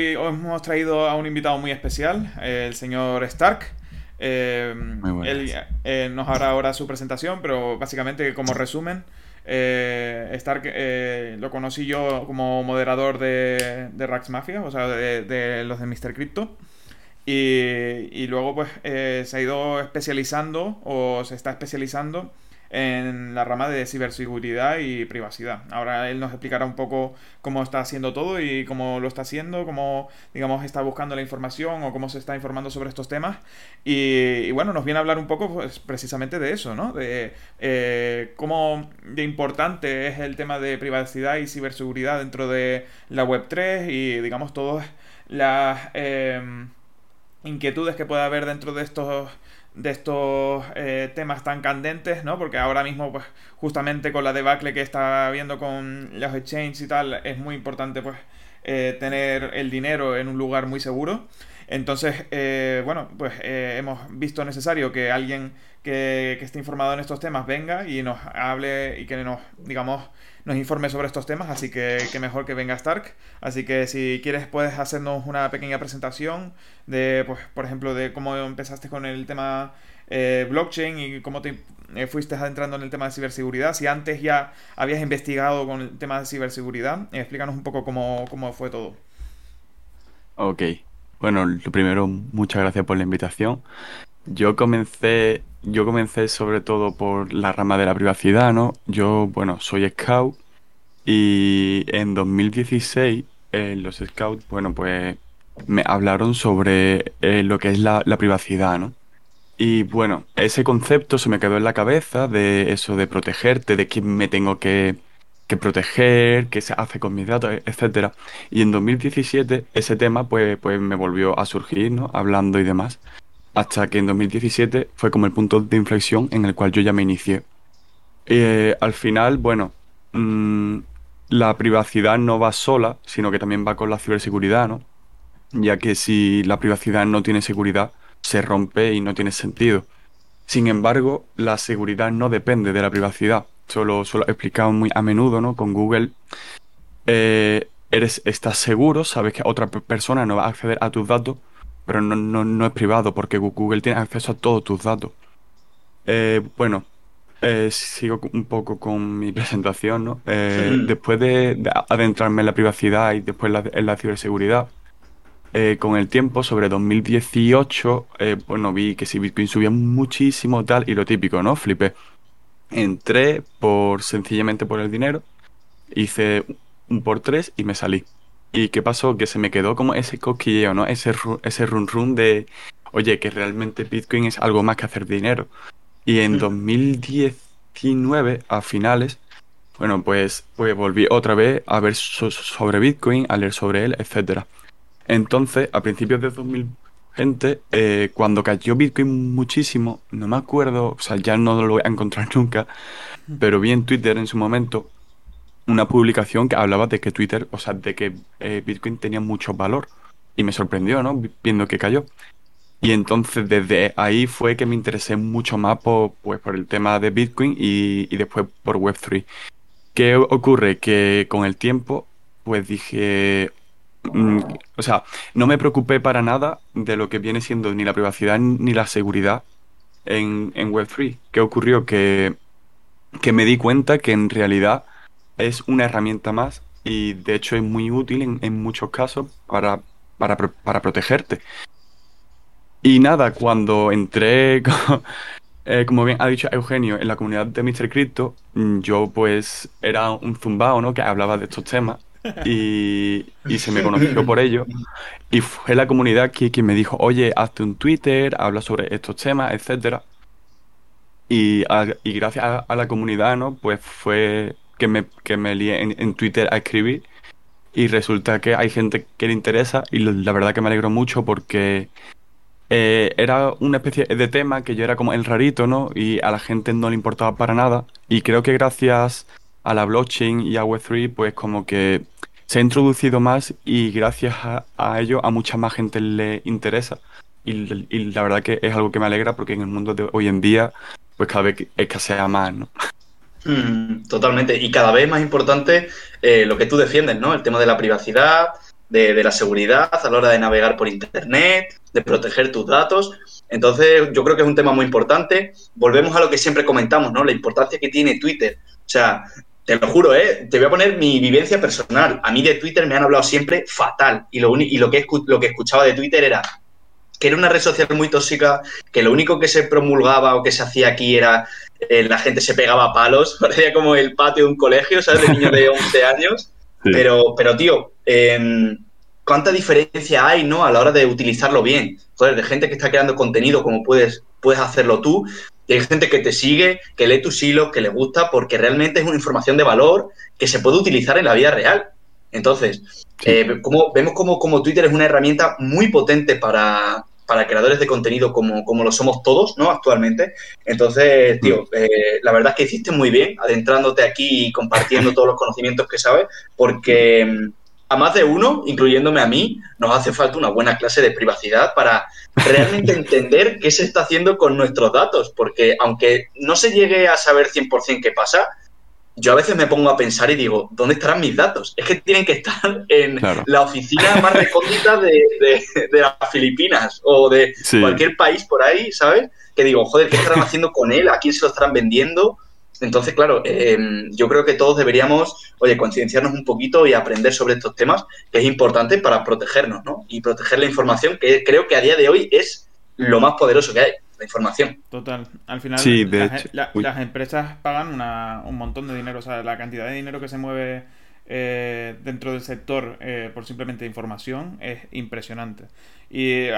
hoy os hemos traído a un invitado muy especial, el señor Stark. Eh, él eh, nos hará ahora su presentación, pero básicamente como resumen, eh, Stark lo conocí yo como moderador de, de Rax Mafia, o sea, de, los de Mr. Crypto. Y, y luego pues se ha ido especializando o se está especializando en la rama de ciberseguridad y privacidad. Ahora él nos explicará un poco cómo está haciendo todo y cómo lo está haciendo, cómo, digamos, está buscando la información o cómo se está informando sobre estos temas. Y, bueno, nos viene a hablar un poco pues, precisamente de eso, ¿no? De eh, cómo de importante es el tema de privacidad y ciberseguridad dentro de la Web3 y, digamos, todas las eh, inquietudes que pueda haber dentro de estos de estos eh, temas tan candentes, ¿no? Porque ahora mismo, pues, justamente con la debacle que está habiendo con los exchanges y tal, es muy importante, pues, eh, tener el dinero en un lugar muy seguro. Entonces, eh, bueno, pues hemos visto necesario que alguien que, que, esté informado en estos temas venga y nos hable y que nos, digamos, nos informe sobre estos temas, así que, mejor que venga Stark. Así que si quieres puedes hacernos una pequeña presentación de, pues, por ejemplo, de cómo empezaste con el tema eh, blockchain y cómo te eh, fuiste adentrando en el tema de ciberseguridad. Si antes ya habías investigado con el tema de ciberseguridad, explícanos un poco cómo, cómo fue todo. Ok. Bueno, lo primero, muchas gracias por la invitación. Yo comencé, yo comencé sobre todo por la rama de la privacidad, ¿no? Yo, bueno, soy scout y en 2016 eh, los scouts, bueno, pues me hablaron sobre eh, lo que es la, privacidad, ¿no? Y bueno, ese concepto se me quedó en la cabeza de eso de protegerte, de quién me tengo que, que proteger, qué se hace con mis datos, etcétera. Y en 2017 ese tema pues, pues me volvió a surgir, ¿no? Hablando y demás hasta que en 2017 fue como el punto de inflexión en el cual yo ya me inicié. Eh, al final, bueno, mm, la privacidad no va sola, sino que también va con la ciberseguridad, ¿no? Ya que si la privacidad no tiene seguridad, se rompe y no tiene sentido. Sin embargo, la seguridad no depende de la privacidad. Solo, he explicado muy a menudo, ¿no? Con Google, eh, eres, estás seguro, sabes que otra persona no va a acceder a tus datos, pero no, no, no es privado porque Google tiene acceso a todos tus datos. Eh, bueno, eh, sigo un poco con mi presentación, ¿no? Eh, después de, adentrarme en la privacidad y después en la ciberseguridad, con el tiempo, sobre 2018, bueno, vi que si Bitcoin subía muchísimo tal y lo típico, ¿no? Flipé. Entré por sencillamente por el dinero, hice un por tres y me salí. ¿Y qué pasó? Que se me quedó como ese cosquilleo, ¿no? Ese, ese run run de, oye, que realmente Bitcoin es algo más que hacer dinero. Y en 2019, a finales, bueno, pues, pues volví otra vez a ver sobre Bitcoin, a leer sobre él, etc. Entonces, a principios de 2020, eh, cuando cayó Bitcoin muchísimo, no me acuerdo, o sea, ya no lo voy a encontrar nunca, pero vi en Twitter en su momento una publicación que hablaba de que Twitter, o sea, de que eh, Bitcoin tenía mucho valor. Y me sorprendió, ¿no? Viendo que cayó. Y entonces desde ahí fue que me interesé mucho más por, pues, por el tema de Bitcoin y, después por Web3. ¿Qué ocurre? Que con el tiempo, pues dije, mm, o sea, no me preocupé para nada de lo que viene siendo ni la privacidad ni la seguridad en, en Web3. ¿Qué ocurrió? Que, que me di cuenta que en realidad es una herramienta más y de hecho es muy útil en, muchos casos para, para, protegerte. Y nada, cuando entré, eh, como bien ha dicho Eugenio, en la comunidad de Mr. Crypto, mm, yo pues era un zumbao, ¿no? Que hablaba de estos temas y, se me conoció por ello. Y fue la comunidad que, me dijo, oye, hazte un Twitter, habla sobre estos temas, etcétera. Y, y gracias a, a, la comunidad, ¿no? Pues fue que me, que me lié en, Twitter a escribir y resulta que hay gente que le interesa y la verdad que me alegro mucho porque eh, era una especie de tema que yo era como el rarito, ¿no? Y a la gente no le importaba para nada y creo que gracias a la blockchain y a Web3 pues como que se ha introducido más y gracias a, ello a mucha más gente le interesa. Y, y, la verdad que es algo que me alegra porque en el mundo de hoy en día pues cada vez escasea más, ¿no? Mm, totalmente. Y cada vez más importante eh, lo que tú defiendes, ¿no? El tema de la privacidad, de, la seguridad a la hora de navegar por Internet, de proteger tus datos. Entonces, yo creo que es un tema muy importante. Volvemos a lo que siempre comentamos, ¿no? La importancia que tiene Twitter. O sea, te lo juro, ¿eh? Te voy a poner mi vivencia personal. A mí de Twitter me han hablado siempre fatal. Y lo, y lo, que, lo que escuchaba de Twitter era que era una red social muy tóxica, que lo único que se promulgaba o que se hacía aquí era eh, la gente se pegaba a palos, parecía como el patio de un colegio, ¿sabes? De niños de 11 años. Pero, pero, tío, em, ¿cuánta diferencia hay, ¿no? A la hora de utilizarlo bien. Joder, de gente que está creando contenido como puedes, puedes hacerlo tú. Y hay gente que te sigue, que lee tus hilos, que le gusta, porque realmente es una información de valor que se puede utilizar en la vida real. Entonces, eh, como, vemos como, como Twitter es una herramienta muy potente para, para creadores de contenido como, como lo somos todos, ¿no? Actualmente. Entonces, tío, mm. eh, la verdad es que hiciste muy bien adentrándote aquí y compartiendo todos los conocimientos que sabes, porque mm, a más de uno, incluyéndome a mí, nos hace falta una buena clase de privacidad para realmente entender qué se está haciendo con nuestros datos, porque aunque no se llegue a saber 100% qué pasa, yo a veces me pongo a pensar y digo, ¿dónde estarán mis datos? Es que tienen que estar en la oficina más recóndita de, las Filipinas o de cualquier país por ahí, ¿sabes? Que digo, joder, ¿qué estarán haciendo con él? ¿A quién se lo estarán vendiendo? Entonces, claro, em, yo creo que todos deberíamos, oye, concienciarnos un poquito y aprender sobre estos temas, que es importante para protegernos, ¿no? Y proteger la información, que creo que a día de hoy es lo más poderoso que hay la información. Total. Al final, las, empresas pagan un montón de dinero. O sea, la cantidad de dinero que se mueve eh, dentro del sector eh, por simplemente información es impresionante. Y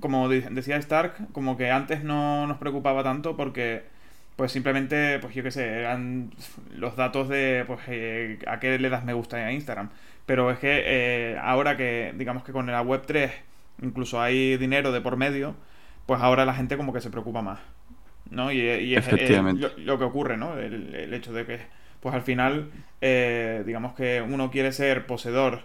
como decía Stark, como que antes no nos preocupaba tanto porque pues simplemente, pues yo qué sé, eran los datos de pues eh, a qué le das me gusta a Instagram. Pero es que ahora que digamos que con la web 3 incluso hay dinero de por medio, pues ahora la gente como que se preocupa más. ¿no? Y, es lo, que ocurre, ¿no? El, hecho de que, pues al final, eh, digamos que uno quiere ser poseedor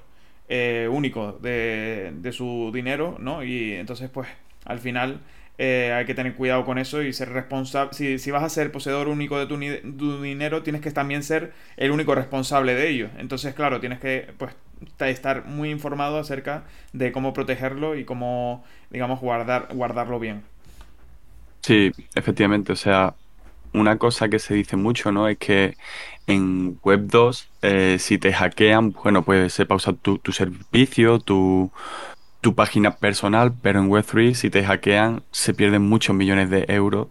eh, único de, de, su dinero, ¿no? Y entonces, pues, al final eh, hay que tener cuidado con eso y ser responsable. Si, si, vas a ser poseedor único de tu, tu, dinero, tienes que también ser el único responsable de ello. Entonces, claro, tienes que, pues, estar muy informado acerca de cómo protegerlo y cómo, digamos, guardar, guardarlo bien. Sí, efectivamente. O sea, una cosa que se dice mucho, ¿no? Es que en Web 2, eh, si te hackean, bueno, pues se pausa tu, tu servicio, tu, tu página personal, pero en Web 3, si te hackean, se pierden muchos millones de euros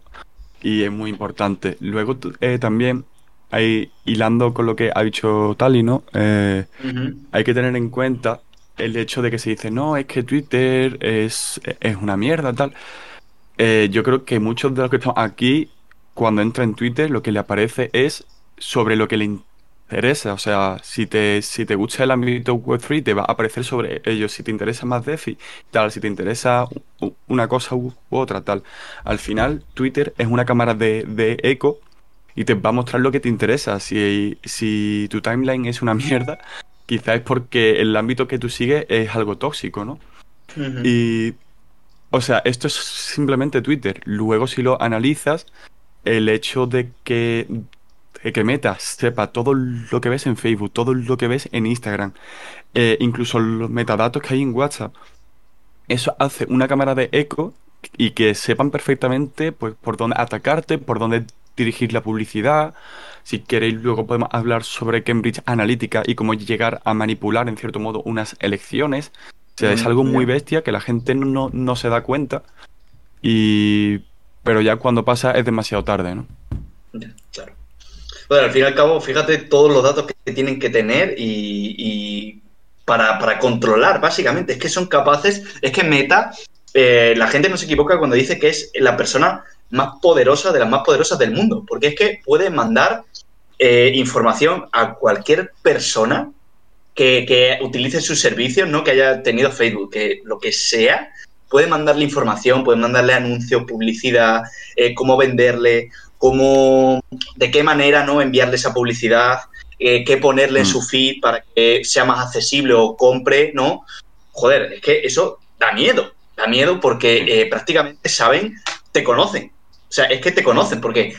y es muy importante. Luego eh, también ahí hilando con lo que ha dicho Tali, ¿no? Eh, hay que tener en cuenta el hecho de que se dice, no, es que Twitter es, es una mierda, tal. Eh, yo creo que muchos de los que están aquí, cuando entra en Twitter, lo que le aparece es sobre lo que le interesa. O sea, si te, si te gusta el ámbito Web3, te va a aparecer sobre ello. Si te interesa más DeFi, tal. Si te interesa una cosa u, otra, tal. Al final, Twitter es una cámara de, de eco y te va a mostrar lo que te interesa. Si, si tu timeline es una mierda, quizás es porque el ámbito que tú sigues es algo tóxico, ¿no? Y, o sea, esto es simplemente Twitter. Luego, si lo analizas, el hecho de que, que Meta sepa todo lo que ves en Facebook, todo lo que ves en Instagram, eh, incluso los metadatos que hay en WhatsApp, eso hace una cámara de eco y que sepan perfectamente pues, por dónde atacarte, por dónde dirigir la publicidad. Si queréis, luego podemos hablar sobre Cambridge Analytica y cómo llegar a manipular, en cierto modo, unas elecciones. O sea, es mm, algo muy bestia que la gente no, no se da cuenta. Y... Pero ya cuando pasa es demasiado tarde, ¿no? claro. Bueno, al fin y al cabo, fíjate todos los datos que tienen que tener y, para, para, controlar, básicamente. Es que son capaces, es que Meta, eh, la gente no se equivoca cuando dice que es la persona más poderosa, de las más poderosas del mundo, porque es que puede mandar eh, información a cualquier persona que, utilice sus servicios, ¿no? Que haya tenido Facebook, que lo que sea, puede mandarle información, puede mandarle anuncios, publicidad, eh, cómo venderle, cómo, de qué manera, ¿no? Enviarle esa publicidad, eh, qué ponerle en mm. su feed para que sea más accesible o compre, ¿no? Joder, es que eso da miedo, da miedo porque prácticamente saben, te conocen, o sea, es que te conocen, porque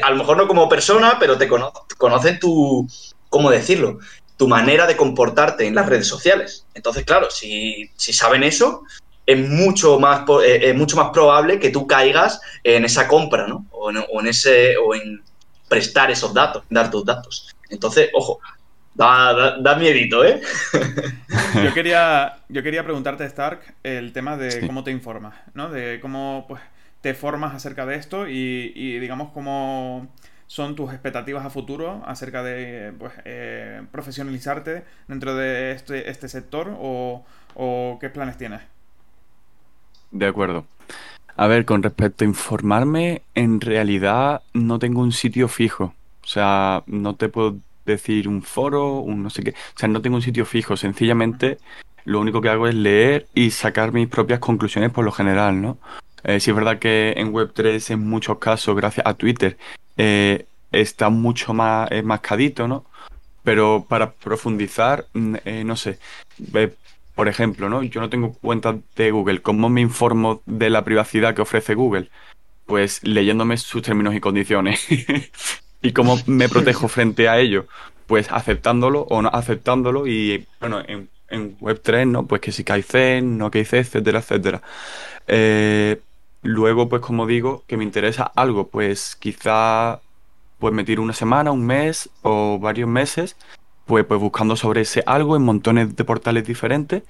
a lo mejor no como persona, pero te conocen tu, ¿cómo decirlo? tu manera de comportarte en las redes sociales. Entonces, claro, si, saben eso, es mucho, más, eh, mucho más probable que tú caigas en esa compra, ¿no? O en, ese, o en prestar esos datos, dar tus datos. Entonces, ojo, da, da, miedito, ¿eh? yo, quería, yo quería preguntarte, Stark, el tema de cómo te informas, ¿no? De cómo pues, formas acerca de esto y, digamos, cómo son tus expectativas a futuro acerca de pues, eh, profesionalizarte dentro de este, este sector o, qué planes tienes? De acuerdo. A ver, con respecto a informarme, en realidad no tengo un sitio fijo. O sea, no te puedo decir un foro, un no sé qué. O sea, no tengo un sitio fijo. Sencillamente, lo único que hago es leer y sacar mis propias conclusiones por lo general, ¿no? Eh, sí es verdad que en Web3 en muchos casos, gracias a Twitter, eh, está mucho más mascadito, ¿no? Pero para profundizar, mm, eh, no sé, por ejemplo, ¿no? Yo no tengo cuenta de Google. ¿Cómo me informo de la privacidad que ofrece Google? Pues leyéndome sus términos y condiciones. ¿Y cómo me protejo frente a ello? Pues aceptándolo o no aceptándolo y, bueno, en, Web3, ¿no? Pues que si cae no que etcétera, etcétera. Eh, luego, pues como digo, que me interesa algo, pues quizá pues me tiro una semana, un mes o varios meses, pues, pues buscando sobre ese algo en montones de portales diferentes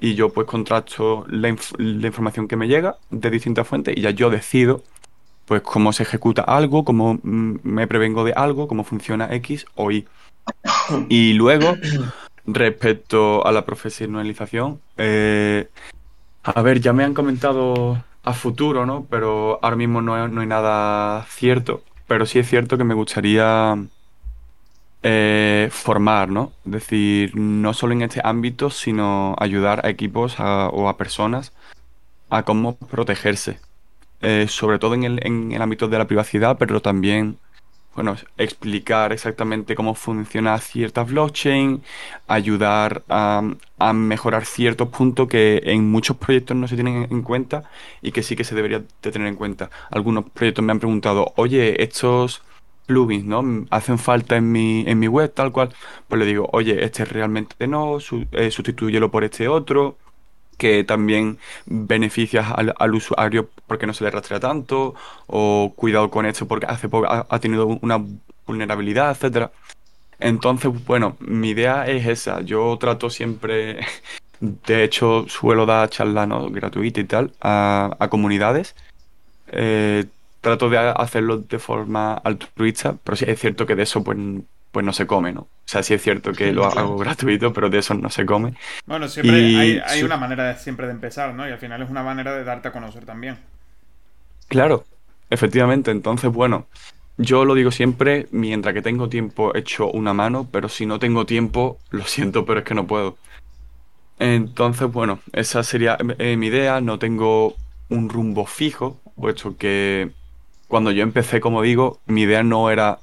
y yo pues contrasto la, información que me llega de distintas fuentes y ya yo decido pues cómo se ejecuta algo, cómo mm, me prevengo de algo, cómo funciona X o Y. Y luego, respecto a la profesionalización, eh, a ver, ya me han comentado a futuro, ¿no? Pero ahora mismo no, no hay nada cierto pero sí es cierto que me gustaría eh, formar, ¿no? Es decir, no solo en este ámbito, sino ayudar a equipos o a personas a cómo protegerse. Eh, sobre todo en el, en el ámbito de la privacidad, pero también bueno, explicar exactamente cómo funciona cierta blockchain, ayudar a, mejorar ciertos puntos que en muchos proyectos no se tienen en cuenta y que sí que se debería de tener en cuenta. Algunos proyectos me han preguntado, oye, estos plugins, ¿no? Hacen falta en mi, en mi web, tal cual. Pues le digo, oye, este realmente no, eh, sustituyelo por este otro que también beneficias al, usuario porque no se le rastrea tanto, o cuidado con esto porque hace poco ha, tenido una vulnerabilidad, etcétera. Entonces, bueno, mi idea es esa. Yo trato siempre, de hecho, suelo dar charlas ¿no? gratuitas y tal a, comunidades. Eh, trato de hacerlo de forma altruista, pero sí es cierto que de eso pues pues no se come, ¿no? O sea, sí es cierto que lo hago gratuito, pero de eso no se come. Bueno, siempre hay, una manera de, siempre de empezar, ¿no? Y al final es una manera de darte a conocer también. Claro, efectivamente. Entonces, bueno, yo lo digo siempre, mientras que tengo tiempo echo una mano, pero si no tengo tiempo, lo siento, pero es que no puedo. Entonces, bueno, esa sería eh, mi idea. No tengo un rumbo fijo, puesto que cuando yo empecé, como digo, mi idea no era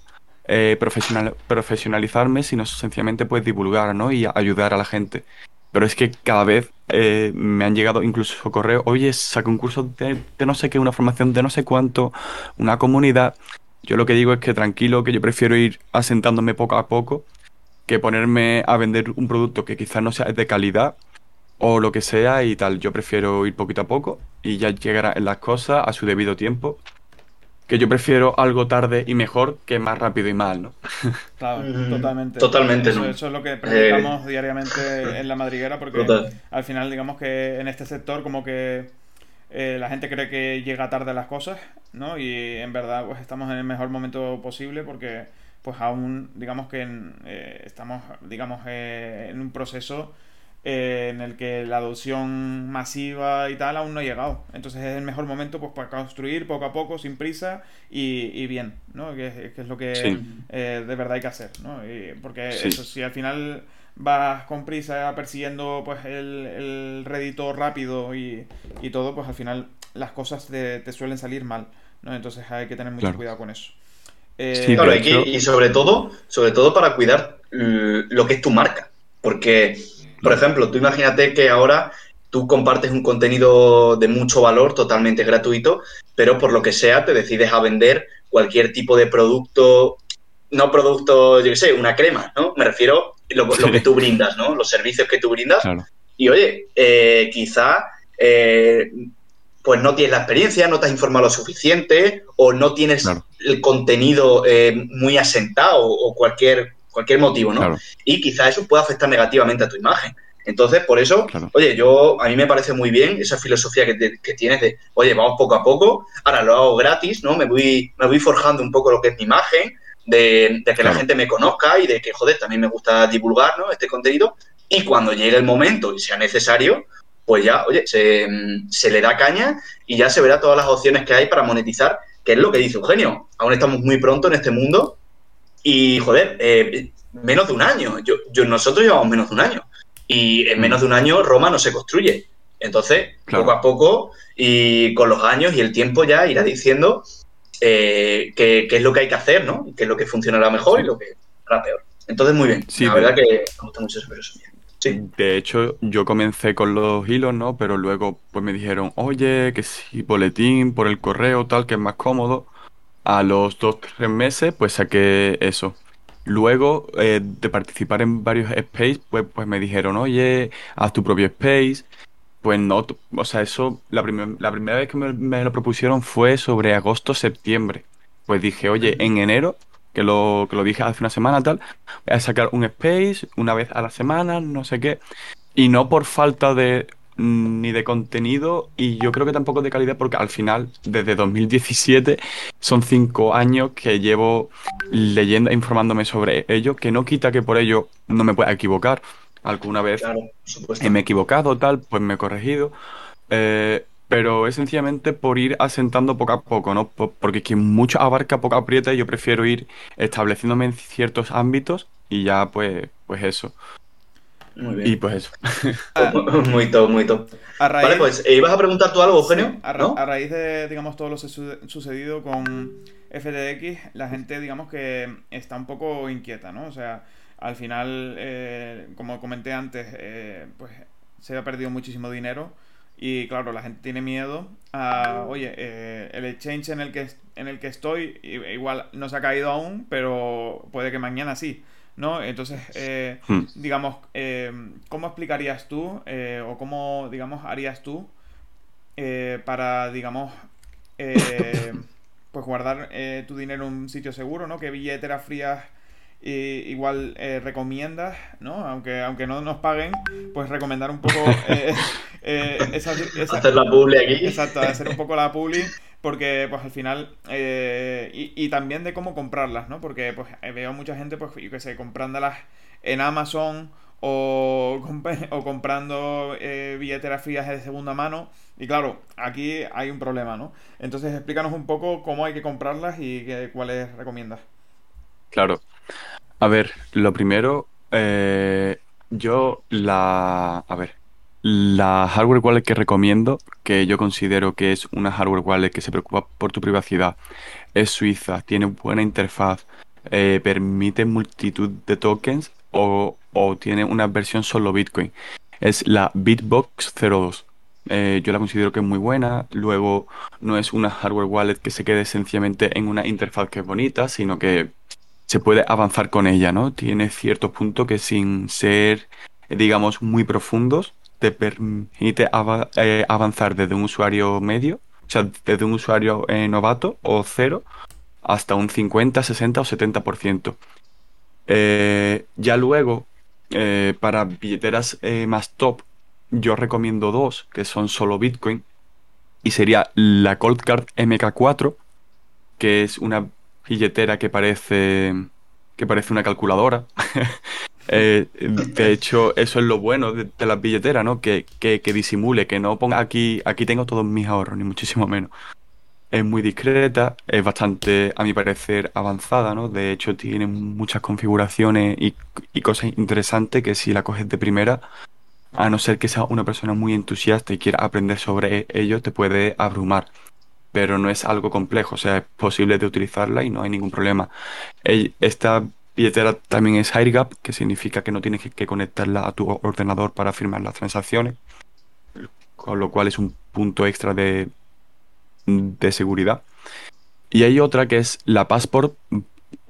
eh, profesional, profesionalizarme, sino sencillamente pues divulgar ¿no? y ayudar a la gente. Pero es que cada vez eh, me han llegado incluso correos, oye, saca un curso de, no sé qué, una formación de no sé cuánto, una comunidad. Yo lo que digo es que tranquilo, que yo prefiero ir asentándome poco a poco que ponerme a vender un producto que quizás no sea de calidad o lo que sea y tal. Yo prefiero ir poquito a poco y ya llegar a las cosas a su debido tiempo que yo prefiero algo tarde y mejor que más rápido y mal, ¿no? Claro, totalmente. Totalmente, eso, eso es lo que practicamos eh, diariamente en la madriguera, porque al final, digamos que en este sector, como que eh, la gente cree que llega tarde las cosas, ¿no? Y en verdad, pues estamos en el mejor momento posible porque, pues aún, digamos que eh, estamos, digamos, en un proceso eh, en el que la adopción masiva y tal aún no ha llegado. Entonces es el mejor momento pues para construir poco a poco, sin prisa y, bien, ¿no? Que, es lo que eh, de verdad hay que hacer, ¿no? porque eso, si al final vas con prisa persiguiendo pues el, el rédito rápido y, todo, pues al final las cosas te, suelen salir mal, ¿no? Entonces hay que tener mucho cuidado con eso. Eh, y sobre todo, sobre todo para cuidar lo que es tu marca. Porque por ejemplo, tú imagínate que ahora tú compartes un contenido de mucho valor, totalmente gratuito, pero por lo que sea te decides a vender cualquier tipo de producto, no producto, yo qué sé, una crema, ¿no? Me refiero lo, que tú brindas, ¿no? Los servicios que tú brindas. Y oye, eh, quizá eh, pues no tienes la experiencia, no te has informado lo suficiente o no tienes el contenido eh, muy asentado o cualquier, cualquier motivo, ¿no? Y quizá eso pueda afectar negativamente a tu imagen. Entonces, por eso, oye, yo a mí me parece muy bien esa filosofía que, tienes de, oye, vamos poco a poco, ahora lo hago gratis, ¿no? Me voy, me voy forjando un poco lo que es mi imagen, de, que la gente me conozca y de que, joder, también me gusta divulgar, ¿no? Este contenido. Y cuando llegue el momento y sea necesario, pues ya, oye, se, se, le da caña y ya se verá todas las opciones que hay para monetizar, que es lo que dice Eugenio. Aún estamos muy pronto en este mundo y, joder, eh, menos de un año. Yo, yo, nosotros llevamos menos de un año. Y en menos de un año Roma no se construye. Entonces, poco a poco y con los años y el tiempo ya irá diciendo eh, qué, es lo que hay que hacer, ¿no? Qué es lo que funcionará mejor y lo que hará peor. Entonces, muy bien. la verdad que me gusta mucho esa filosofía. Sí. De hecho, yo comencé con los hilos, ¿no? Pero luego pues me dijeron, oye, que si boletín por el correo, tal, que es más cómodo. A los dos, tres meses, pues saqué eso. Luego eh, de participar en varios space, pues, pues me dijeron, oye, haz tu propio space. Pues no, o sea, eso, la, la primera vez que me, lo propusieron fue sobre agosto-septiembre. Pues dije, oye, en enero, que lo, que lo dije hace una semana tal, voy a sacar un space una vez a la semana, no sé qué. Y no por falta de, ni de contenido y yo creo que tampoco de calidad porque al final desde 2017 son cinco años que llevo leyendo e informándome sobre ello que no quita que por ello no me pueda equivocar alguna vez me he equivocado tal pues me he corregido eh, pero es sencillamente por ir asentando poco a poco, ¿no? Porque quien mucho abarca poco aprieta y yo prefiero ir estableciéndome en ciertos ámbitos y ya pues, pues eso. Muy bien. Y pues eso. muy top, muy top. vale, pues, eh, ¿ibas a preguntar tú algo, Eugenio? a, a, raíz de, digamos, todo lo sucedido con FTX, la gente, digamos, que está un poco inquieta, ¿no? O sea, al final, eh, como comenté antes, eh, pues se ha perdido muchísimo dinero y, claro, la gente tiene miedo a, oye, el exchange en el que, en el que estoy, igual no se ha caído aún, pero puede que mañana sí. ¿No? Entonces, eh, hmm. digamos, eh, ¿cómo explicarías tú eh, o cómo, digamos, harías tú para, digamos, pues guardar tu dinero en un sitio seguro, ¿no? ¿Qué billeteras frías igual recomiendas, ¿no? Aunque, aunque no nos paguen, pues recomendar un poco hacer la publi aquí. Exacto, hacer un poco la publi porque pues al final eh, y, también de cómo comprarlas, ¿no? Porque pues eh, veo mucha gente pues yo que sé, comprándolas en Amazon o, comprando eh, billeteras frías de segunda mano y claro, aquí hay un problema, ¿no? Entonces explícanos un poco cómo hay que comprarlas y qué, cuáles recomiendas. Claro. A ver, lo primero, yo la... A ver, la hardware wallet que recomiendo, que yo considero que es una hardware wallet que se preocupa por tu privacidad, es suiza, tiene buena interfaz, eh, permite multitud de tokens o, tiene una versión solo Bitcoin. Es la Bitbox 02. Eh, yo la considero que es muy buena. Luego, no es una hardware wallet que se quede sencillamente en una interfaz que es bonita, sino que se puede avanzar con ella, ¿no? Tiene ciertos puntos que sin ser, digamos, muy profundos, te permite eh, avanzar desde un usuario medio, o sea, desde un usuario eh, novato o cero, hasta un 50, 60 o 70%. Eh, ya luego, para billeteras más top, yo recomiendo dos, que son solo Bitcoin, y sería la Cold Card MK4, que es una billetera que parece que parece una calculadora. Eh, de hecho, eso es lo bueno de, las billeteras, ¿no? Que, que, disimule, que no ponga aquí, aquí tengo todos mis ahorros, ni muchísimo menos. Es muy discreta, es bastante, a mi parecer, avanzada, ¿no? De hecho, tiene muchas configuraciones y, cosas interesantes que si la coges de primera, a no ser que sea una persona muy entusiasta y quiera aprender sobre ello, te puede abrumar. Pero no es algo complejo, o sea, es posible de utilizarla y no hay ningún problema. Esta billetera también es gap que significa que no tienes que conectarla a tu ordenador para firmar las transacciones, con lo cual es un punto extra de, de seguridad. Y hay otra que es la Passport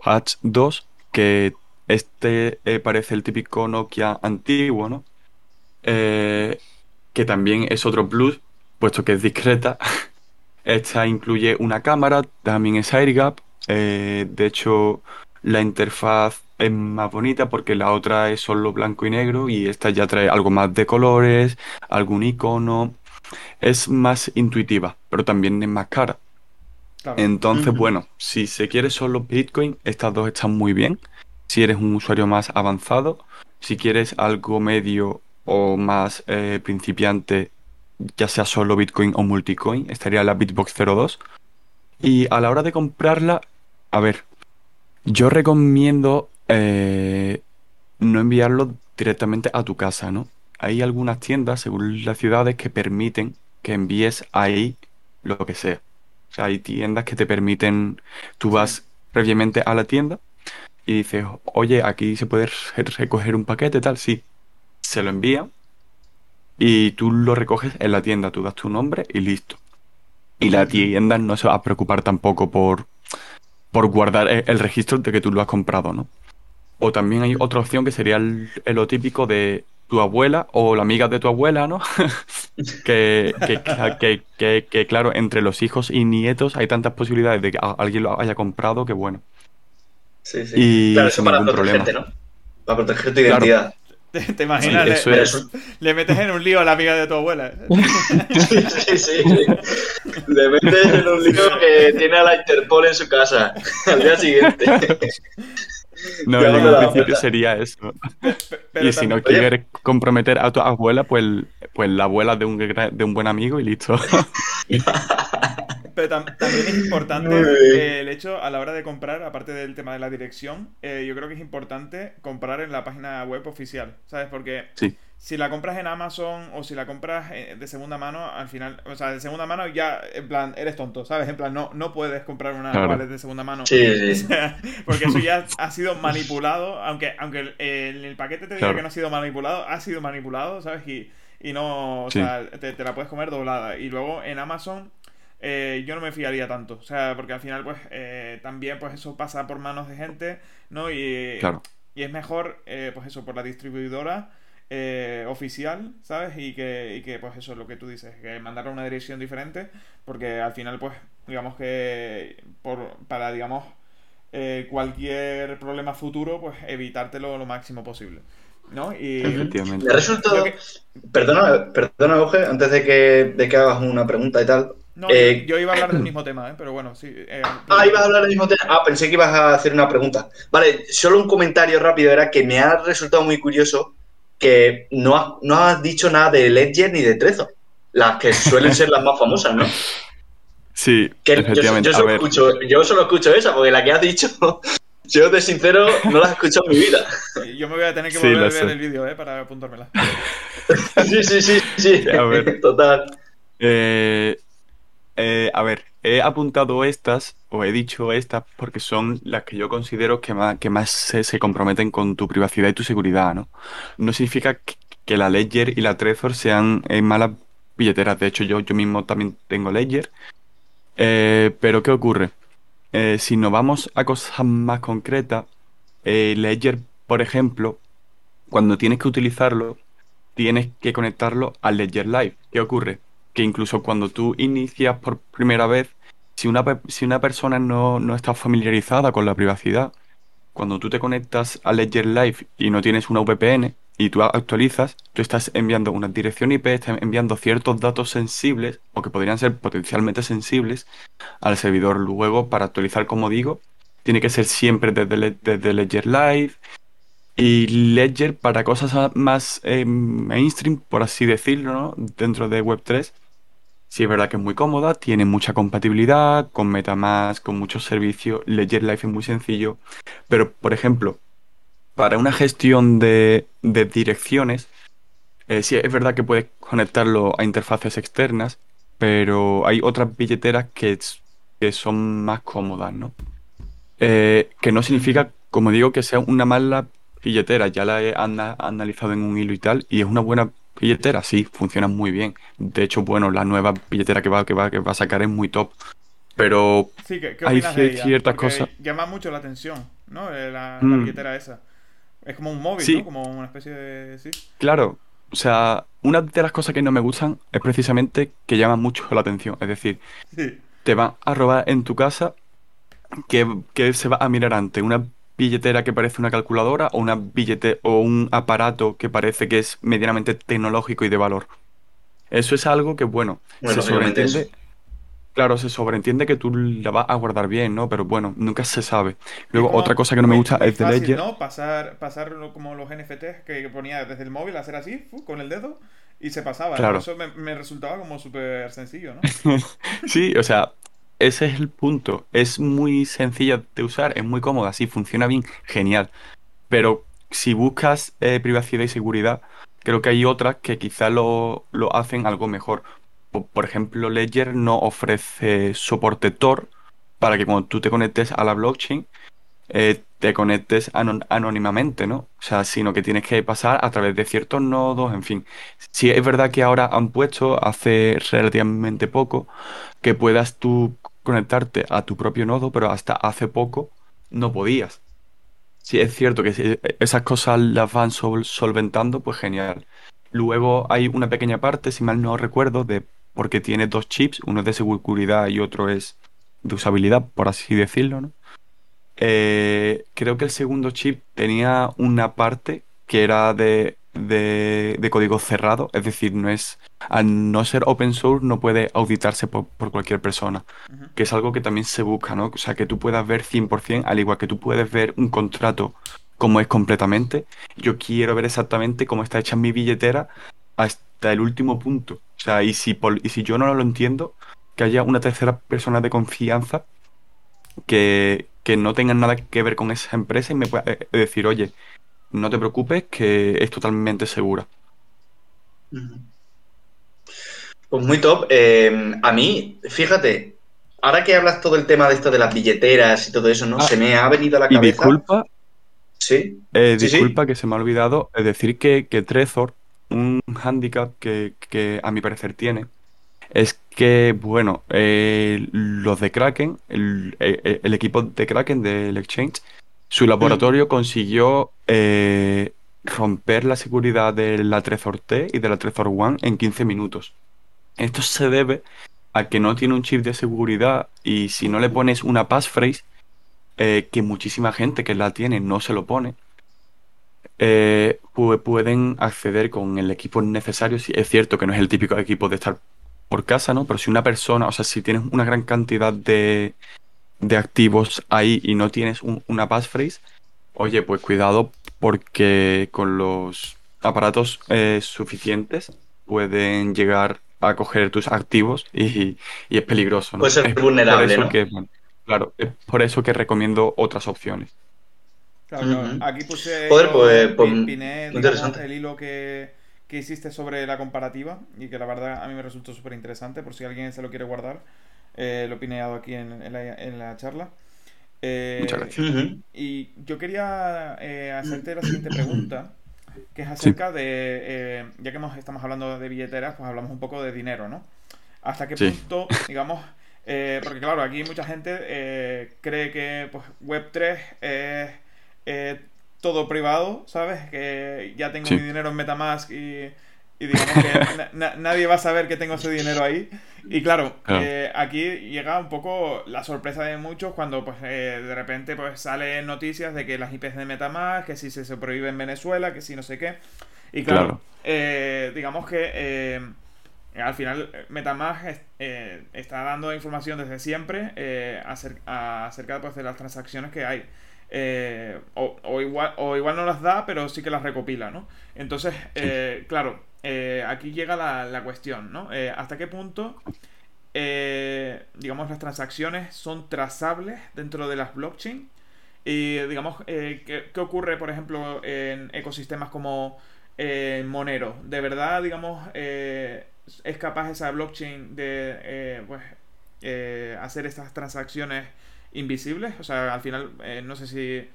Patch 2, que este eh, parece el típico Nokia antiguo, ¿no? Eh, que también es otro plus, puesto que es discreta. Esta incluye una cámara, también es AirGap. Eh, de hecho, la interfaz es más bonita porque la otra es solo blanco y negro y esta ya trae algo más de colores, algún icono. Es más intuitiva, pero también es más cara. Entonces, bueno, si se quiere solo Bitcoin, estas dos están muy bien. Si eres un usuario más avanzado, si quieres algo medio o más eh, principiante, ya sea solo Bitcoin o multicoin, estaría la Bitbox 02. Y a la hora de comprarla, a ver, yo recomiendo eh, no enviarlo directamente a tu casa, ¿no? Hay algunas tiendas, según las ciudades, que permiten que envíes ahí lo que sea. O sea, hay tiendas que te permiten, tú vas previamente a la tienda y dices, oye, aquí se puede recoger un paquete, tal, sí. Se lo envía y tú lo recoges en la tienda, tú das tu nombre y listo. Y la tienda no se va a preocupar tampoco por, por guardar e-, el registro de que tú lo has comprado, ¿no? O también hay otra opción que sería el, lo típico de tu abuela o la amiga de tu abuela, ¿no? que, que, que, claro, entre los hijos y nietos hay tantas posibilidades de que alguien lo haya comprado que bueno. Sí, sí. Y claro, eso para protegerte, ¿no? Para proteger tu identidad. ¿Te, imaginas? le, metes en un lío a la amiga de tu abuela. Sí, sí, sí. Le metes en un lío que tiene a la Interpol en su casa al día siguiente. No, en principio sería eso. y si no quieres comprometer a tu abuela, pues, pues la abuela de un, de un buen amigo y listo. Pero también es importante el hecho a la hora de comprar, aparte del tema de la dirección, eh, yo creo que es importante comprar en la página web oficial, ¿sabes? Porque si la compras en Amazon o si la compras eh, de segunda mano, al final, o sea, de segunda mano ya, en plan, eres tonto, ¿sabes? En plan, no, no puedes comprar una claro. de segunda mano. Sí, sí. porque eso ya ha sido manipulado, aunque, aunque el, el, paquete te diga que no ha sido manipulado, ha sido manipulado, ¿sabes? Y, y no, o sea, te, te la puedes comer doblada. Y luego en Amazon eh, yo no me fiaría tanto. O sea, porque al final, pues, eh, también, pues, eso pasa por manos de gente, ¿no? Y, y es mejor, eh, pues, eso, por la distribuidora oficial, ¿sabes? Y que, y que, pues, eso es lo que tú dices, que mandar a una dirección diferente, porque al final, pues, digamos que por, para, digamos, cualquier problema futuro, pues, evitártelo lo máximo posible. ¿no? Y Efectivamente. Me resulta. Perdona, perdona, Oje, antes de que, de que hagas una pregunta y tal. No, eh, yo, iba a hablar del mismo tema, ¿eh? pero bueno, sí. Eh, ah, ibas a hablar del mismo tema. Ah, pensé que ibas a hacer una pregunta. Vale, solo un comentario rápido era que me ha resultado muy curioso que no, has, no has dicho nada de Ledger ni de Trezor, las que suelen ser las más famosas, ¿no? Sí, efectivamente. Yo, solo escucho, yo, solo escucho, esa, porque la que has dicho, yo de sincero no la he escuchado en mi vida. yo me voy a tener que volver a ver el vídeo, ¿eh? Para apuntármela. sí, sí, sí, sí. A ver. Total. Eh, eh, a ver, he apuntado estas, o he dicho estas, porque son las que yo considero que más, se, comprometen con tu privacidad y tu seguridad, ¿no? No significa que, la Ledger y la Trezor sean eh, malas billeteras. De hecho, yo, yo mismo también tengo Ledger. Eh, pero, ¿qué ocurre? si nos vamos a cosas más concretas, Ledger, por ejemplo, cuando tienes que utilizarlo, tienes que conectarlo al Ledger Live. ¿Qué ocurre? Que incluso cuando tú inicias por primera vez, si una, si una persona no, no está familiarizada con la privacidad, cuando tú te conectas a Ledger Live y no tienes una VPN y tú actualizas, tú estás enviando una dirección IP, estás enviando ciertos datos sensibles o que podrían ser potencialmente sensibles al servidor. Luego, para actualizar, como digo, tiene que ser siempre desde, desde Ledger Live. Y Ledger para cosas más eh, mainstream, por así decirlo, ¿no? dentro de Web3, Sí, es verdad que es muy cómoda, tiene mucha compatibilidad con MetaMask, con muchos servicios. Ledger Life es muy sencillo. Pero, por ejemplo, para una gestión de, direcciones, eh, sí, es verdad que puedes conectarlo a interfaces externas, pero hay otras billeteras que, son más cómodas, ¿no? Eh, que no significa, como digo, que sea una mala billetera. Ya la he analizado en un hilo y tal, y es una buena billetera, sí, funciona muy bien. De hecho, bueno, la nueva billetera que va, que va, que va a sacar es muy top. Pero hay ciertas cosas. Llama mucho la atención, ¿no? Eh, la, mm. billetera esa. Es como un móvil, ¿no? Como una especie de... Sí. Claro, o sea, una de las cosas que no me gustan es precisamente que llaman mucho la atención. Es decir, te van a robar en tu casa que, que se va a mirar ante una billetera que parece una calculadora o una billete o un aparato que parece que es medianamente tecnológico y de valor. Eso es algo que, bueno, se sobreentiende. Claro, se sobreentiende que tú la vas a guardar bien, ¿no? Pero bueno, nunca se sabe. Luego, otra cosa que no me gusta es de Ledger. ¿no? Pasar, pasar como los NFTs que ponía desde el móvil, hacer así, con el dedo, y se pasaba. Claro. Eso me, me resultaba como súper sencillo, ¿no? sí, o sea, ese es el punto. Es muy sencilla de usar, es muy cómoda, sí, funciona bien, genial. Pero si buscas eh, privacidad y seguridad, creo que hay otras que quizá lo, lo hacen algo mejor. Por, ejemplo, Ledger no ofrece soporte Tor para que cuando tú te conectes a la blockchain, eh, te conectes anónimamente, ¿no? O sea, sino que tienes que pasar a través de ciertos nodos, en fin. Sí, es verdad que ahora han puesto hace relativamente poco que puedas tú conectarte a tu propio nodo, pero hasta hace poco no podías. Sí, es cierto que esas cosas las van solventando, pues genial. Luego hay una pequeña parte, si mal no recuerdo, de porque tiene dos chips, uno es de seguridad y otro es de usabilidad, por así decirlo, ¿no? Eh, creo que el segundo chip tenía una parte que era de, de, código cerrado, es decir, no es al no ser open source no puede auditarse por, cualquier persona, que es algo que también se busca, ¿no? O sea, que tú puedas ver 100%, al igual que tú puedes ver un contrato como es completamente, yo quiero ver exactamente cómo está hecha mi billetera hasta el último punto. O sea, y si, y si yo no lo entiendo, que haya una tercera persona de confianza que, que no tenga nada que ver con esa empresa y me pueda eh, decir, oye, no te preocupes, que es totalmente segura. Pues muy top. Eh, a mí, fíjate, ahora que hablas todo el tema de esto de las billeteras y todo eso, ¿no? Ah, se me ha venido a la cabeza. Y disculpa. Sí. Eh, disculpa que se me ha olvidado decir que, que Trezor, un handicap que, a mi parecer tiene, es que, bueno, eh, los de Kraken, el, equipo de Kraken del Exchange, su laboratorio consiguió eh, romper la seguridad de la Trezor T y de la Trezor One en 15 minutos. Esto se debe a que no tiene un chip de seguridad y si no le pones una passphrase, eh, que muchísima gente que la tiene no se lo pone, eh, pueden acceder con el equipo necesario. Es cierto que no es el típico equipo de estar por casa, ¿no? Pero si una persona, o sea, si tienes una gran cantidad de, de activos ahí y no tienes una passphrase, oye, pues cuidado porque con los aparatos eh, suficientes pueden llegar a coger tus activos y, es peligroso. Puede ser vulnerable, ¿no? claro, es por eso que recomiendo otras opciones. Claro, aquí puse Joder, pues, pues el hilo que, que hiciste sobre la comparativa y que la verdad a mí me resultó súper interesante por si alguien se lo quiere guardar. Eh, lo he pineado aquí en, la, charla. Eh, Muchas gracias. Y yo quería eh, hacerte la siguiente pregunta, que es acerca de, ya que estamos hablando de billeteras, pues hablamos un poco de dinero, ¿no? ¿Hasta qué punto, digamos, porque claro, aquí mucha gente cree que pues, Web3 es todo privado, ¿sabes? Que ya tengo mi dinero en Metamask y y digamos que nadie va a saber que tengo ese dinero ahí. Y claro, eh, aquí llega un poco la sorpresa de muchos cuando pues eh, de repente pues salen noticias de que las IPs de Metamask, que si se, prohíbe en Venezuela, que si no sé qué. Y claro, eh, digamos que al final Metamask está dando información desde siempre acerca, acerca pues, de las transacciones que hay. o, igual, o igual no las da, pero sí que las recopila, ¿no? Entonces, claro, eh, aquí llega la, cuestión, ¿no? Eh, ¿Hasta qué punto, eh, digamos, las transacciones son trazables dentro de las blockchain? Y, digamos, ¿qué, ocurre, por ejemplo, en ecosistemas como Monero? ¿De verdad, digamos, es capaz esa blockchain de, pues, hacer estas transacciones invisibles? O sea, al final, no sé si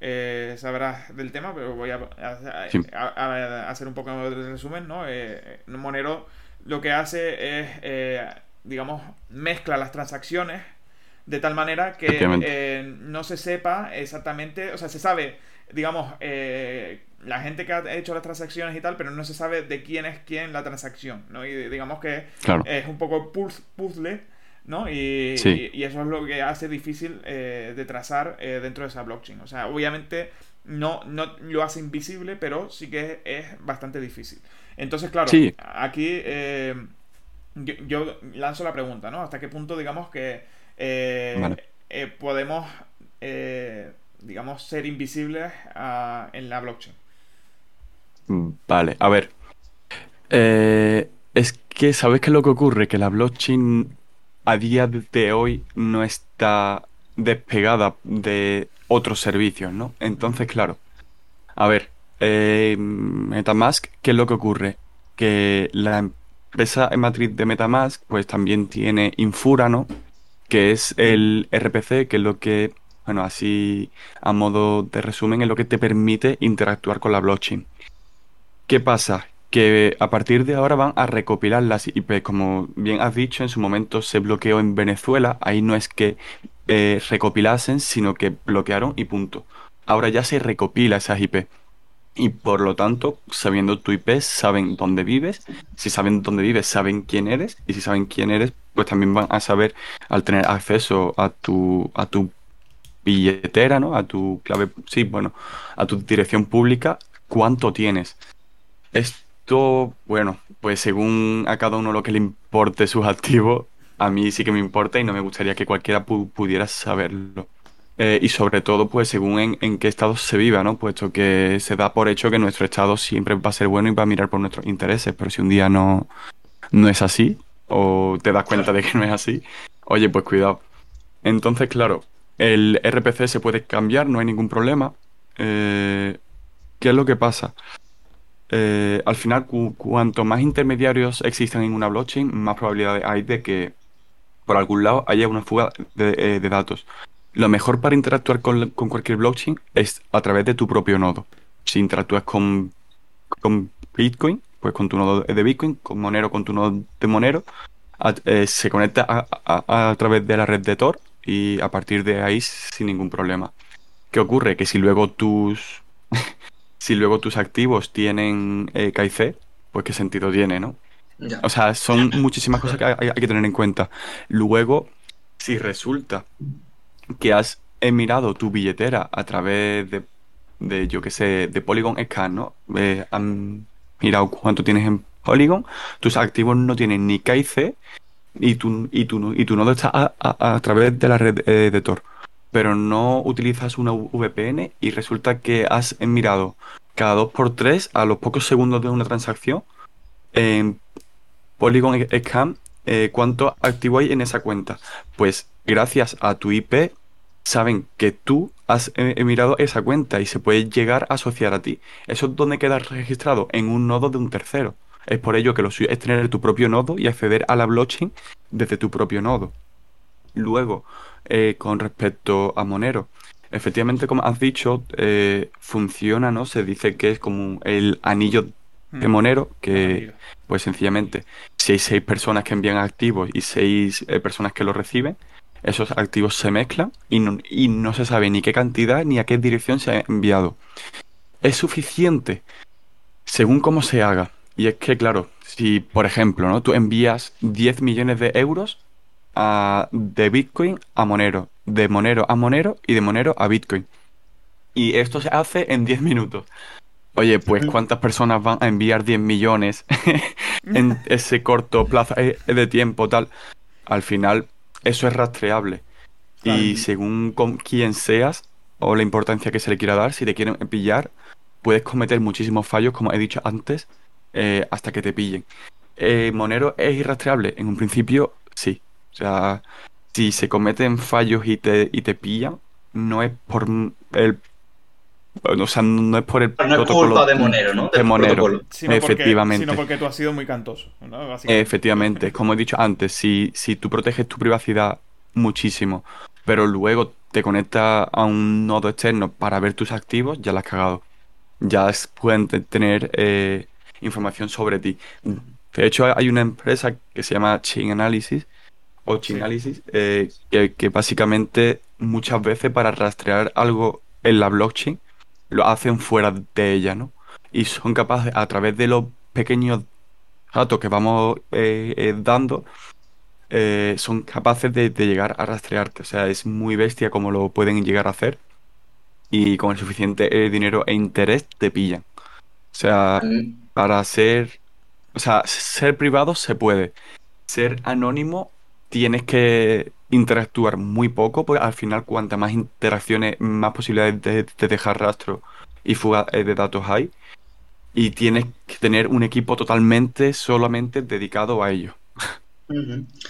eh, sabrás del tema, pero voy a, hacer un poco de resumen, ¿no? Eh, Monero lo que hace es, eh, digamos, mezcla las transacciones de tal manera que eh, no se sepa exactamente, o sea, se sabe, digamos, eh, la gente que ha hecho las transacciones y tal, pero no se sabe de quién es quién la transacción, ¿no? Y digamos que es un poco puzzle, ¿no? Y, y, eso es lo que hace difícil eh, de trazar dentro de esa blockchain. O sea, obviamente no, no lo hace invisible, pero sí que es, bastante difícil. Entonces, claro, aquí yo, lanzo la pregunta, ¿no? ¿Hasta qué punto, digamos, que eh, eh, podemos, eh, digamos, ser invisibles ah, en la blockchain? Vale, a ver. es que, ¿sabes qué es lo que ocurre? Que la blockchain a día de hoy no está despegada de otros servicios, ¿no? Entonces, claro. A ver, Metamask, ¿qué es lo que ocurre? Que la empresa en matriz de Metamask, pues también tiene Infura, ¿no? Que es el RPC, que es lo que, bueno, así a modo de resumen, es lo que te permite interactuar con la blockchain. ¿Qué pasa? Que a partir de ahora van a recopilar las IP. Como bien has dicho, en su momento se bloqueó en Venezuela. Ahí no es que eh, recopilasen, sino que bloquearon y punto. Ahora ya se recopila esas IP y por lo tanto, sabiendo tu IP, saben dónde vives. Si saben dónde vives, saben quién eres. Y si saben quién eres, pues también van a saber, al tener acceso a tu, a tu billetera, ¿no? A tu clave, sí, bueno, a tu dirección pública, cuánto tienes. Bueno, pues según a cada uno lo que le importe sus activos, a mí sí que me importa y no me gustaría que cualquiera pudiera saberlo. Eh, y sobre todo, pues según en, qué estado se viva, ¿no? Puesto que se da por hecho que nuestro estado siempre va a ser bueno y va a mirar por nuestros intereses, pero si un día no, no es así, o te das cuenta de que no es así, oye, pues cuidado. Entonces, claro, el RPC se puede cambiar, no hay ningún problema. Eh, ¿Qué es lo que pasa? Eh, al final, cuanto más intermediarios existan en una blockchain, más probabilidades hay de que por algún lado haya una fuga de datos. Lo mejor para interactuar con, cualquier blockchain es a través de tu propio nodo. Si interactúas con, Bitcoin, pues con tu nodo de Bitcoin, con Monero, con tu nodo de Monero, eh, se conecta a, través de la red de Tor y a partir de ahí sin ningún problema. ¿Qué ocurre? Que si luego tus si luego tus activos tienen eh, KIC, pues qué sentido tiene, ¿no? O sea, son muchísimas cosas que hay, que tener en cuenta. Luego, si resulta que has mirado tu billetera a través de, de yo qué sé, de Polygon Scan, ¿no? Eh, han mirado cuánto tienes en Polygon, tus activos no tienen ni KIC y tu, y tu, y tu nodo está a, través de la red eh, de Tor. Pero no utilizas una VPN y resulta que has mirado cada 2x3 a los pocos segundos de una transacción en Polygon Scan eh, cuánto activo hay en esa cuenta. Pues gracias a tu IP saben que tú has eh, mirado esa cuenta y se puede llegar a asociar a ti. Eso es donde queda registrado en un nodo de un tercero. Es por ello que lo suyo es tener tu propio nodo y acceder a la blockchain desde tu propio nodo. Luego, eh, con respecto a Monero, efectivamente, como has dicho, eh, funciona, ¿no? Se dice que es como el anillo de hmm. Monero, que pues sencillamente, si hay seis personas que envían activos y seis personas que lo reciben, esos activos se mezclan y no, y no se sabe ni qué cantidad ni a qué dirección se ha enviado. Es suficiente según cómo se haga. Y es que, claro, si, por ejemplo, ¿no? tú envías 10 millones de euros a, de Bitcoin a Monero, de Monero a Monero y de Monero a Bitcoin. Y esto se hace en 10 minutos. Oye, pues ¿cuántas personas van a enviar 10 millones en ese corto plazo eh, de tiempo tal? Al final eso es rastreable. Y según con quién seas o la importancia que se le quiera dar, si te quieren pillar, puedes cometer muchísimos fallos, como he dicho antes, eh, hasta que te pillen. Eh, Monero es irrastreable. En un principio, sí. O sea, si se cometen fallos y te, y te pillan, no es por el o sea, no es por el no es culpa de Monero, ¿no? De Monero, efectivamente. sino porque tú has sido muy cantoso. Efectivamente, como he dicho antes, si, si tú proteges tu privacidad muchísimo, pero luego te conectas a un nodo externo para ver tus activos, ya la has cagado. Ya pueden tener eh, información sobre ti. De hecho, hay una empresa que se llama Chain Analysis, o Chainalysis, eh, que, básicamente muchas veces para rastrear algo en la blockchain lo hacen fuera de ella, ¿no? Y son capaces, a través de los pequeños datos que vamos eh, eh, dando, son capaces de, llegar a rastrearte. O sea, es muy bestia como lo pueden llegar a hacer. Y con el suficiente dinero e interés te pillan. O sea, mm. para ser. O sea, ser privado se puede. Ser anónimo tienes que interactuar muy poco, porque al final cuanta más interacciones, más posibilidades de, dejar rastro y fuga eh, de datos hay. Y tienes que tener un equipo totalmente, solamente dedicado a ello.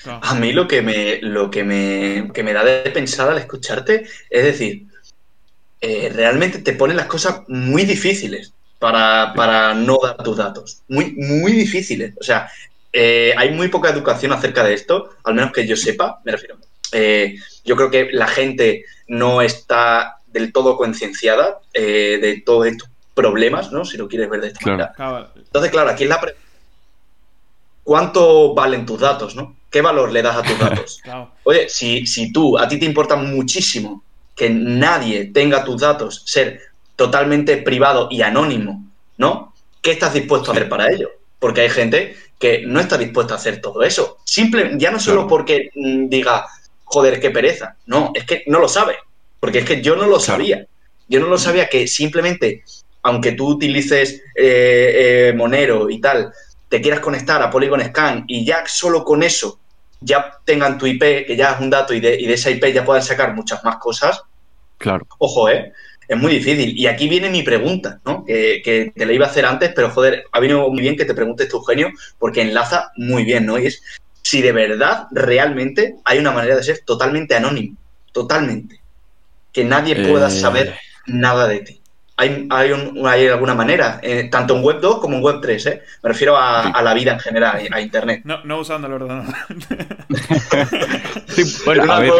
A mí lo que me, lo que me, me da de pensar al escucharte es decir, eh, realmente te ponen las cosas muy difíciles para, para no dar tus datos. Muy, muy difíciles. O sea, eh, hay muy poca educación acerca de esto, al menos que yo sepa, me refiero. Eh, yo creo que la gente no está del todo concienciada eh, de todos estos problemas, ¿no? Si lo quieres ver de esta manera. Entonces, claro, aquí es la pregunta. ¿Cuánto valen tus datos, no? ¿Qué valor le das a tus datos? Oye, si, si tú, a ti te importa muchísimo que nadie tenga tus datos, ser totalmente privado y anónimo, ¿no? ¿Qué estás dispuesto a hacer para ello? Porque hay gente que no está dispuesta a hacer todo eso. Simple, ya no solo porque mm, diga, joder, qué pereza. No, es que no lo sabe. Porque es que yo no lo sabía. Yo no lo sabía que simplemente, aunque tú utilices eh, eh, Monero y tal, te quieras conectar a Polygon Scan y ya solo con eso ya tengan tu IP, que ya es un dato y de, y de esa IP ya puedan sacar muchas más cosas. Claro. Ojo, ¿eh? Es muy difícil. Y aquí viene mi pregunta, ¿no? Que, te la iba a hacer antes, pero joder, ha venido muy bien que te preguntes tu genio, porque enlaza muy bien, ¿no? Y es si de verdad, realmente, hay una manera de ser totalmente anónimo, totalmente. Que nadie pueda eh. saber nada de ti. Hay, hay, alguna manera, eh, tanto en Web 2 como en Web 3, ¿eh? Me refiero a, la vida en general, a Internet. No, no usando el ordenador. sí, bueno, a ver.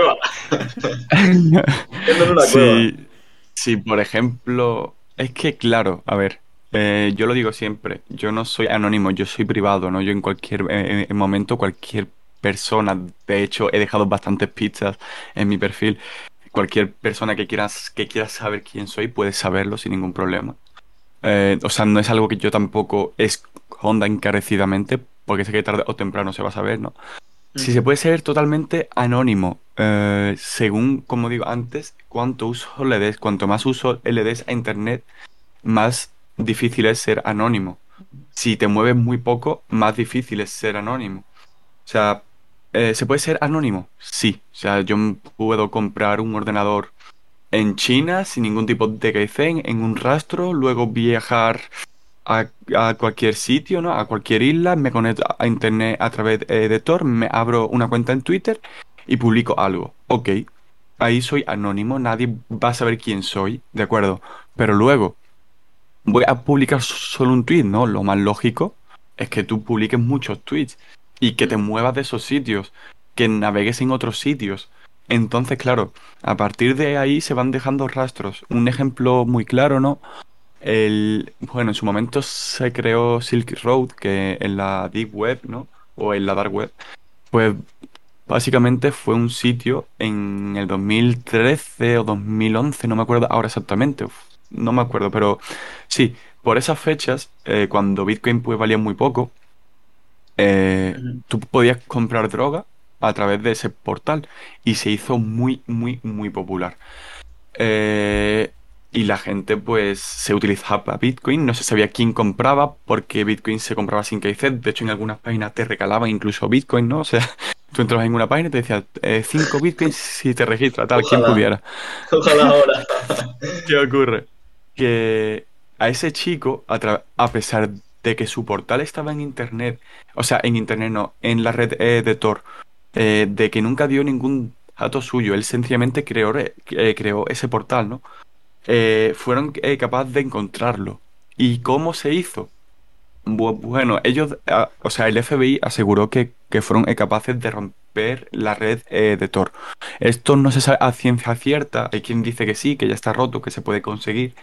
sí. Sí, por ejemplo, es que claro, a ver, eh, yo lo digo siempre, yo no soy anónimo, yo soy privado, ¿no? Yo en cualquier eh, momento, cualquier persona, de hecho, he dejado bastantes pizzas en mi perfil. Cualquier persona que quieras que quiera saber quién soy puede saberlo sin ningún problema. Eh, o sea, no es algo que yo tampoco esconda encarecidamente, porque sé que tarde o temprano se va a saber, ¿no? Si se puede ser totalmente anónimo, eh, según, como digo antes, cuánto uso le des, cuanto más uso le des a Internet, más difícil es ser anónimo. Si te mueves muy poco, más difícil es ser anónimo. O sea, eh, ¿se puede ser anónimo? Sí. O sea, yo puedo comprar un ordenador en China sin ningún tipo de KC en un rastro, luego viajar a, cualquier sitio, ¿no? A cualquier isla, me conecto a internet a través de Tor, me abro una cuenta en Twitter y publico algo. Ok, ahí soy anónimo, nadie va a saber quién soy, ¿de acuerdo? Pero luego voy a publicar solo un tweet, ¿no? Lo más lógico es que tú publiques muchos tweets y que te muevas de esos sitios, que navegues en otros sitios. Entonces, claro, a partir de ahí se van dejando rastros. Un ejemplo muy claro, ¿no? El, bueno, en su momento se creó Silk Road, que en la Deep Web, ¿no? O en la Dark Web, pues básicamente fue un sitio en el 2013 o 2011, no me acuerdo ahora exactamente, no me acuerdo, pero sí, por esas fechas, eh, cuando Bitcoin pues valía muy poco, eh, tú podías comprar droga a través de ese portal y se hizo muy, muy, muy popular. Eh, y la gente pues se utilizaba Bitcoin, no se sabía quién compraba porque Bitcoin se compraba sin KZ, de hecho en algunas páginas te regalaban incluso Bitcoin, ¿no? O sea, tú entrabas en una página y te decía 5 eh, Bitcoins si te registras, tal, quien pudiera. Ojalá ahora. ¿Qué ocurre? Que a ese chico, a, pesar de que su portal estaba en internet, o sea, en internet no, en la red eh, de Tor, eh, de que nunca dio ningún dato suyo, él sencillamente creó, creó ese portal, ¿no? Eh, fueron eh, capaces de encontrarlo. ¿Y cómo se hizo? Bueno, ellos, ah, o sea, el FBI aseguró que, fueron eh, capaces de romper la red de Tor. Esto no se sabe a ciencia cierta. Hay quien dice que sí, que ya está roto, que se puede conseguir.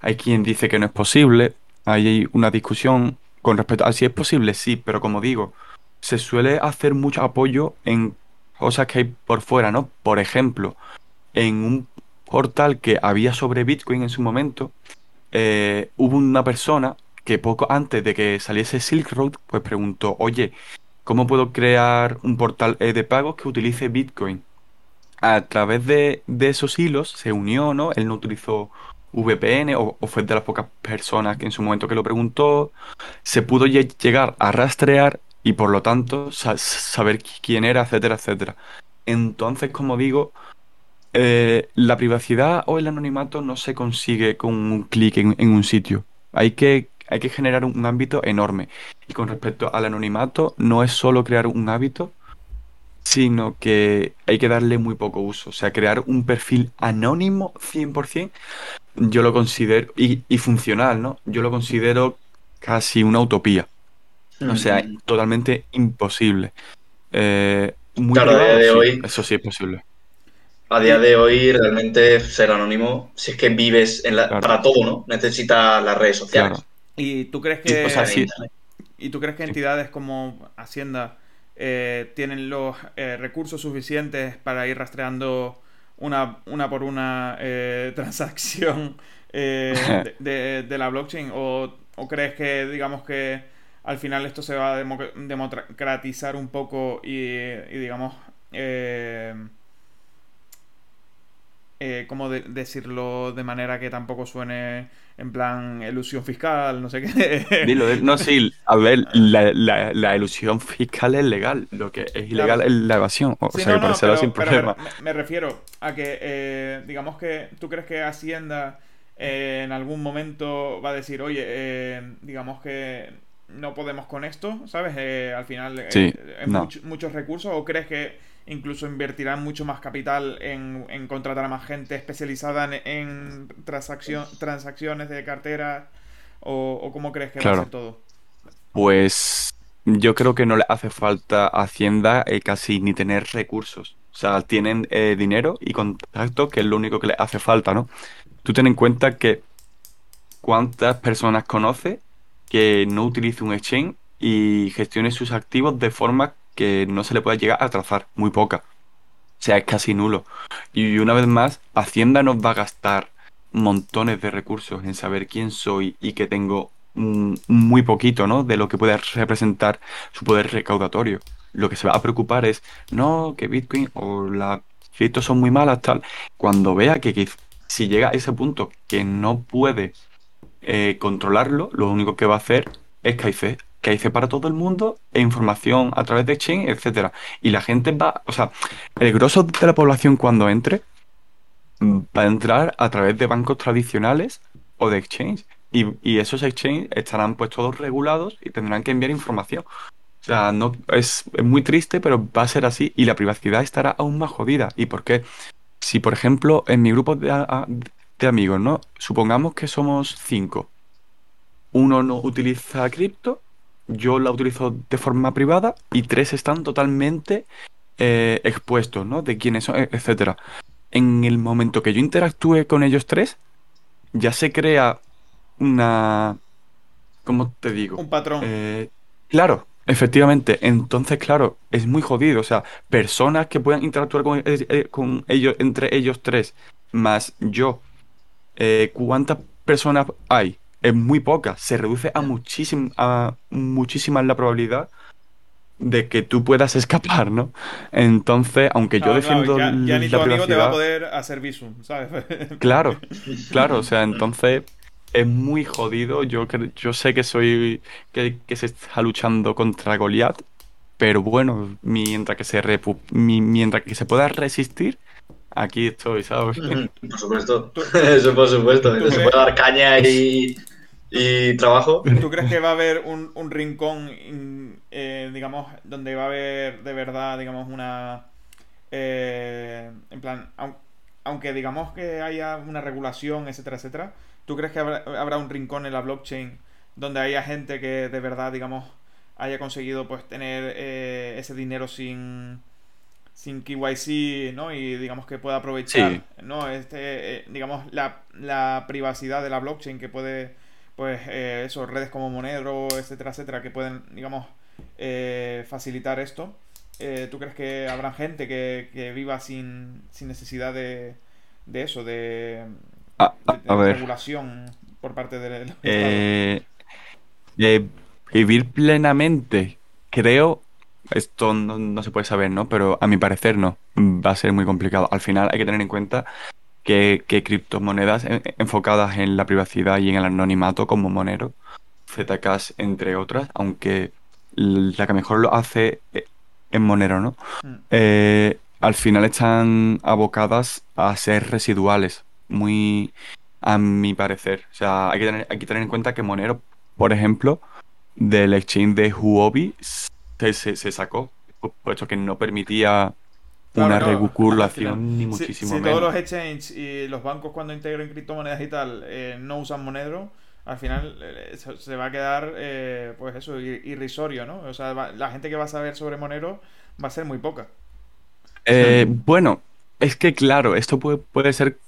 Hay quien dice que no es posible. Hay una discusión con respecto a si es posible, sí, pero como digo, se suele hacer mucho apoyo en cosas que hay por fuera, ¿no? Por ejemplo, en un portal que había sobre Bitcoin en su momento, eh, hubo una persona que poco antes de que saliese Silk Road, pues preguntó, oye, ¿cómo puedo crear un portal eh, de pagos que utilice Bitcoin? A través de, esos hilos se unió, ¿no? Él no utilizó VPN o, fue de las pocas personas que en su momento que lo preguntó, se pudo llegar a rastrear y por lo tanto saber quién era, etcétera, etcétera. Entonces, como digo, eh, la privacidad o el anonimato no se consigue con un clic en, un sitio. Hay que, hay que generar un, ámbito enorme. Y con respecto al anonimato, no es solo crear un hábito, sino que hay que darle muy poco uso. O sea, crear un perfil anónimo 100%, yo lo considero, y, y funcional, ¿no? Yo lo considero casi una utopía. O sea, mm. totalmente imposible. Eh, muy claro, de hoy. Eso sí es posible. A día de hoy, realmente ser anónimo, si es que vives en la, para todo, ¿no? Necesita las redes sociales. ¿Y tú crees que. ¿Y tú crees que entidades como Hacienda eh, tienen los eh, recursos suficientes para ir rastreando una, una por una transacción de, la blockchain? ¿O, ¿O crees que, digamos que al final esto se va a democratizar un poco y, digamos, eh, eh, ¿cómo decirlo de manera que tampoco suene en plan ilusión fiscal, no sé qué? Dilo, no, sí, a ver, la, la, ilusión fiscal es legal, lo que es ilegal es la evasión, o sea, no, no, sin problema. Me, refiero a que, eh, digamos que tú crees que Hacienda en algún momento va a decir, oye, digamos que no podemos con esto, ¿sabes? Eh, al final, eh, muchos recursos, ¿o crees que incluso invertirán mucho más capital en, contratar a más gente especializada en, transacciones de cartera? ¿O, cómo crees que va a ser todo? Pues yo creo que no le hace falta a Hacienda eh, casi ni tener recursos. O sea, tienen dinero y contacto, que es lo único que le hace falta, ¿no? Tú ten en cuenta que cuántas personas conoce que no utilice un exchange y gestione sus activos de forma que no se le pueda llegar a trazar, muy poca. O sea, es casi nulo. Y una vez más, Hacienda nos va a gastar montones de recursos en saber quién soy y que tengo muy poquito, ¿no? De lo que puede representar su poder recaudatorio. Lo que se va a preocupar es, no, que Bitcoin o la cripto son muy malas, tal. Cuando vea que si llega a ese punto que no puede eh, controlarlo, lo único que va a hacer es que hay para todo el mundo e información a través de Exchange, etcétera. Y la gente va, o sea, el grosso de la población cuando entre va a entrar a través de bancos tradicionales o de exchange. Y, esos exchanges estarán pues todos regulados y tendrán que enviar información. O sea, no, es, es, muy triste, pero va a ser así y la privacidad estará aún más jodida. ¿Y por qué? Si, por ejemplo, en mi grupo de, de amigos, ¿no? Supongamos que somos cinco. Uno no utiliza cripto, yo la utilizo de forma privada y tres están totalmente eh, expuestos, ¿no? De quiénes son, etcétera. En el momento que yo interactúe con ellos tres, ya se crea una... ¿Cómo te digo? Un patrón. Eh, claro, efectivamente. Entonces, claro, es muy jodido. O sea, personas que puedan interactuar con, eh, con ellos, entre ellos tres, más yo, ¿cuántas personas hay? Es muy poca. Se reduce a, muchísim, a muchísima la probabilidad de que tú puedas escapar, ¿no? Entonces, aunque yo defiendo ya, ya ni tu amigo te va a poder hacer visum, ¿sabes? claro, claro, o sea, entonces es muy jodido. Yo, yo sé que soy que, se está luchando contra Goliath, pero bueno, mientras que se mientras que se pueda resistir, aquí estoy, ¿sabes? Por supuesto, eso por supuesto. Se puede dar caña y, y, trabajo. ¿Tú crees que va a haber un, un rincón, eh, digamos, donde va a haber de verdad, digamos, una... Eh, en plan, aunque digamos que haya una regulación, etcétera, etcétera, ¿tú crees que habrá, un rincón en la blockchain donde haya gente que de verdad, digamos, haya conseguido pues tener eh, ese dinero sin sin KYC, ¿no? Y digamos que pueda aprovechar, ¿no? Este, eh, digamos, la, la, privacidad de la blockchain que puede, pues, eh, eso, redes como Monero, etcétera, etcétera, que pueden, digamos, eh, facilitar esto. eh, ¿tú crees que habrá gente que, viva sin, sin, necesidad de, de eso, de, a, ver. regulación por parte del eh, vivir plenamente, creo, esto no, se puede saber, ¿no? Pero a mi parecer no, va a ser muy complicado. Al final hay que tener en cuenta que, criptomonedas enfocadas en la privacidad y en el anonimato como Monero, Zcash, entre otras, aunque la que mejor lo hace en Monero, ¿no? Mm. Eh, al final están abocadas a ser residuales, muy a mi parecer. O sea, hay que tener, hay que tener en cuenta que Monero, por ejemplo, del exchange de Huobi se, se, sacó, puesto que no permitía una regulación ni muchísimo si, todos los exchanges y los bancos cuando integren criptomonedas y tal eh, no usan Monero, al final eh, se va a quedar, eh, pues eso, irrisorio, ¿no? O sea, la gente que va a saber sobre Monero va a ser muy poca. bueno, es que claro, esto puede, puede ser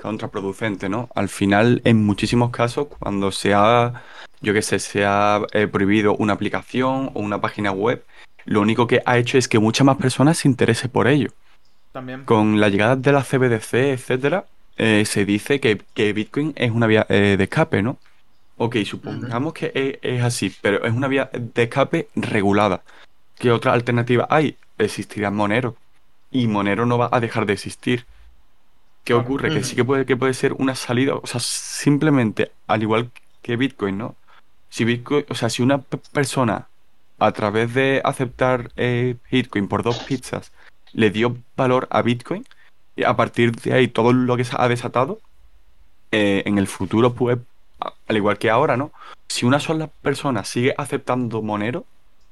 contraproducente, ¿no? Al final, en muchísimos casos, cuando se ha, yo qué sé, se ha prohibido una aplicación o una página web, lo único que ha hecho es que muchas más personas se interesen por ello. También. Con la llegada de la CBDC, etcétera, eh, se dice que, Bitcoin es una vía eh, de escape, ¿no? Ok, supongamos que es, así, pero es una vía de escape regulada. ¿Qué otra alternativa hay? Existirá Monero. Y Monero no va a dejar de existir. ¿Qué ocurre? Que sí que puede, que puede ser una salida, o sea, simplemente, al igual que Bitcoin, ¿no? Si Bitcoin, o sea, si una persona a través de aceptar eh, Bitcoin por dos pizzas, le dio valor a Bitcoin y a partir de ahí todo lo que se ha desatado, eh, en el futuro, pues, al igual que ahora, ¿no? Si una sola persona sigue aceptando Monero,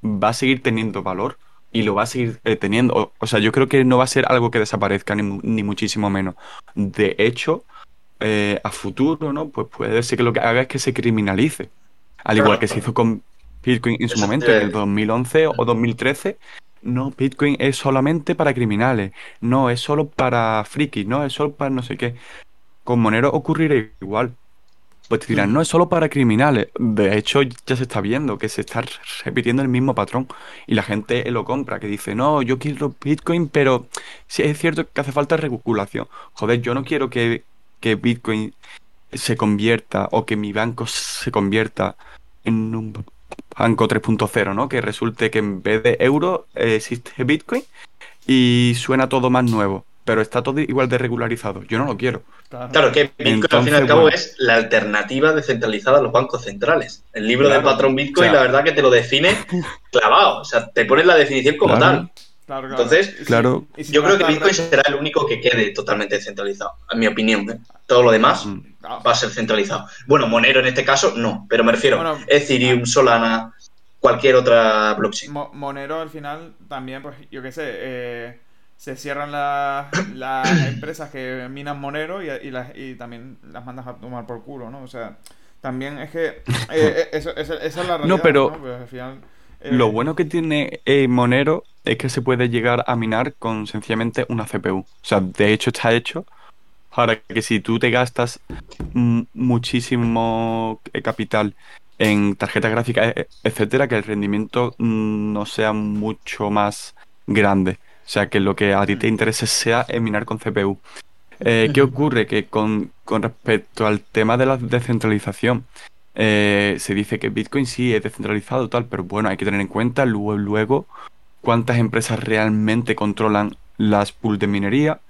va a seguir teniendo valor y lo va a seguir eh, teniendo. O, sea, yo creo que no va a ser algo que desaparezca, ni, ni muchísimo menos. De hecho, a futuro, ¿no? Pues puede ser que lo que haga es que se criminalice. Al igual que se hizo con Bitcoin en su momento, en el 2011 o 2013, no, Bitcoin es solamente para criminales, no, es solo para frikis, no, es solo para no sé qué. Con Monero ocurrirá igual. Pues te dirán, no es solo para criminales. De hecho, ya se está viendo que se está repitiendo el mismo patrón y la gente lo compra, que dice, no, yo quiero Bitcoin, pero sí es cierto que hace falta regulación. Joder, yo no quiero que, que Bitcoin se convierta o que mi banco se convierta en un Banco 3.0, ¿no? Que resulte que en vez de euro eh, existe Bitcoin y suena todo más nuevo, pero está todo igual de regularizado. Yo no lo quiero. Claro, que Bitcoin al fin y al cabo es la alternativa descentralizada a los bancos centrales. El libro del patrón Bitcoin, la verdad que te lo define clavado. O sea, te pones la definición como tal. Entonces, claro. yo creo que Bitcoin será el único que quede totalmente descentralizado, en mi opinión. ¿eh? Todo lo demás mm. Va a ser centralizado. Bueno, Monero en este caso no, pero me refiero Ethereum, Solana, cualquier otra blockchain. Monero al final también, pues yo qué sé, eh, se cierran las empresas que minan Monero y, y, también las mandas a tomar por culo, ¿no? O sea, también es que eh, esa es la realidad. No, pero pues, al final, lo bueno que tiene Monero es que se puede llegar a minar con sencillamente una CPU. O sea, de hecho está hecho para que si tú te gastas muchísimo eh, capital en tarjeta gráfica, e, etcétera, que el rendimiento mm, no sea mucho más grande. O sea, que lo que a ti te interese sea minar con CPU. Eh, ¿Qué ocurre? Que con, respecto al tema de la descentralización, eh, se dice que Bitcoin sí es descentralizado, tal, pero bueno, hay que tener en cuenta luego, luego cuántas empresas realmente controlan las pools de minería.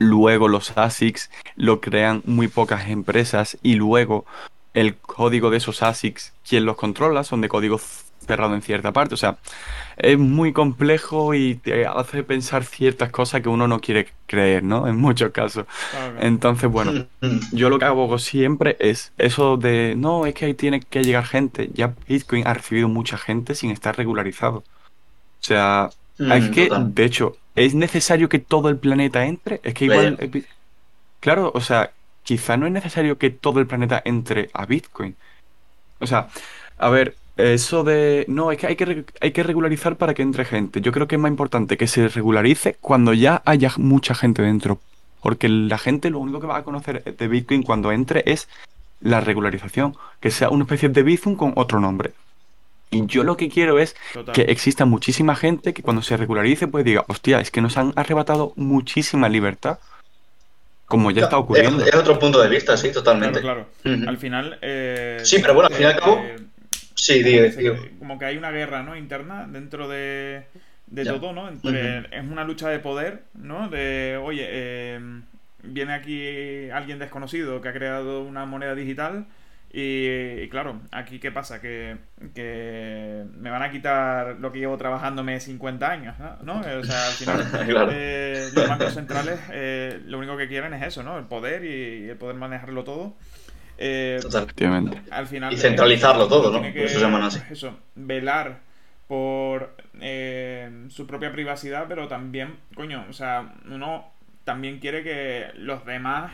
Luego los ASICs lo crean muy pocas empresas y luego el código de esos ASICs, ¿quién los controla? Son de código cerrado en cierta parte. O sea, es muy complejo y te hace pensar ciertas cosas que uno no quiere creer, ¿no? En muchos casos. Entonces, bueno, yo lo que hago siempre es eso de, no, es que ahí tiene que llegar gente. Ya Bitcoin ha recibido mucha gente sin estar regularizado. O sea, mm, es que, de hecho, ¿es necesario que todo el planeta entre? Es que igual... Claro, o sea, quizá no es necesario que todo el planeta entre a Bitcoin. O sea, a ver, eso de... No, es que hay que, hay que regularizar para que entre gente. Yo creo que es más importante que se regularice cuando ya haya mucha gente dentro. Porque la gente lo único que va a conocer de Bitcoin cuando entre es la regularización. Que sea una especie de Bizum con otro nombre. Y yo lo que quiero es que exista muchísima gente que cuando se regularice pues diga, hostia, es que nos han arrebatado muchísima libertad. Como ya está ocurriendo. Es, otro punto de vista, sí, totalmente. Claro, Al final. Eh, sí, pero bueno, al fin y al cabo. sí, digo, Como que hay una guerra ¿no? interna dentro de, de todo, ¿no? Es una lucha de poder, ¿no? De, oye, eh, viene aquí alguien desconocido que ha creado una moneda digital y, claro, aquí qué pasa, que, me van a quitar lo que llevo trabajándome 50 años, ¿no? O sea, al final eh, los bancos centrales eh, lo único que quieren es eso, ¿no? El poder y, el poder manejarlo todo. Eh, Al final, y centralizarlo todo, ¿no? eso se llama así. Eso, velar por su propia privacidad, pero también, coño, o sea, uno también quiere que los demás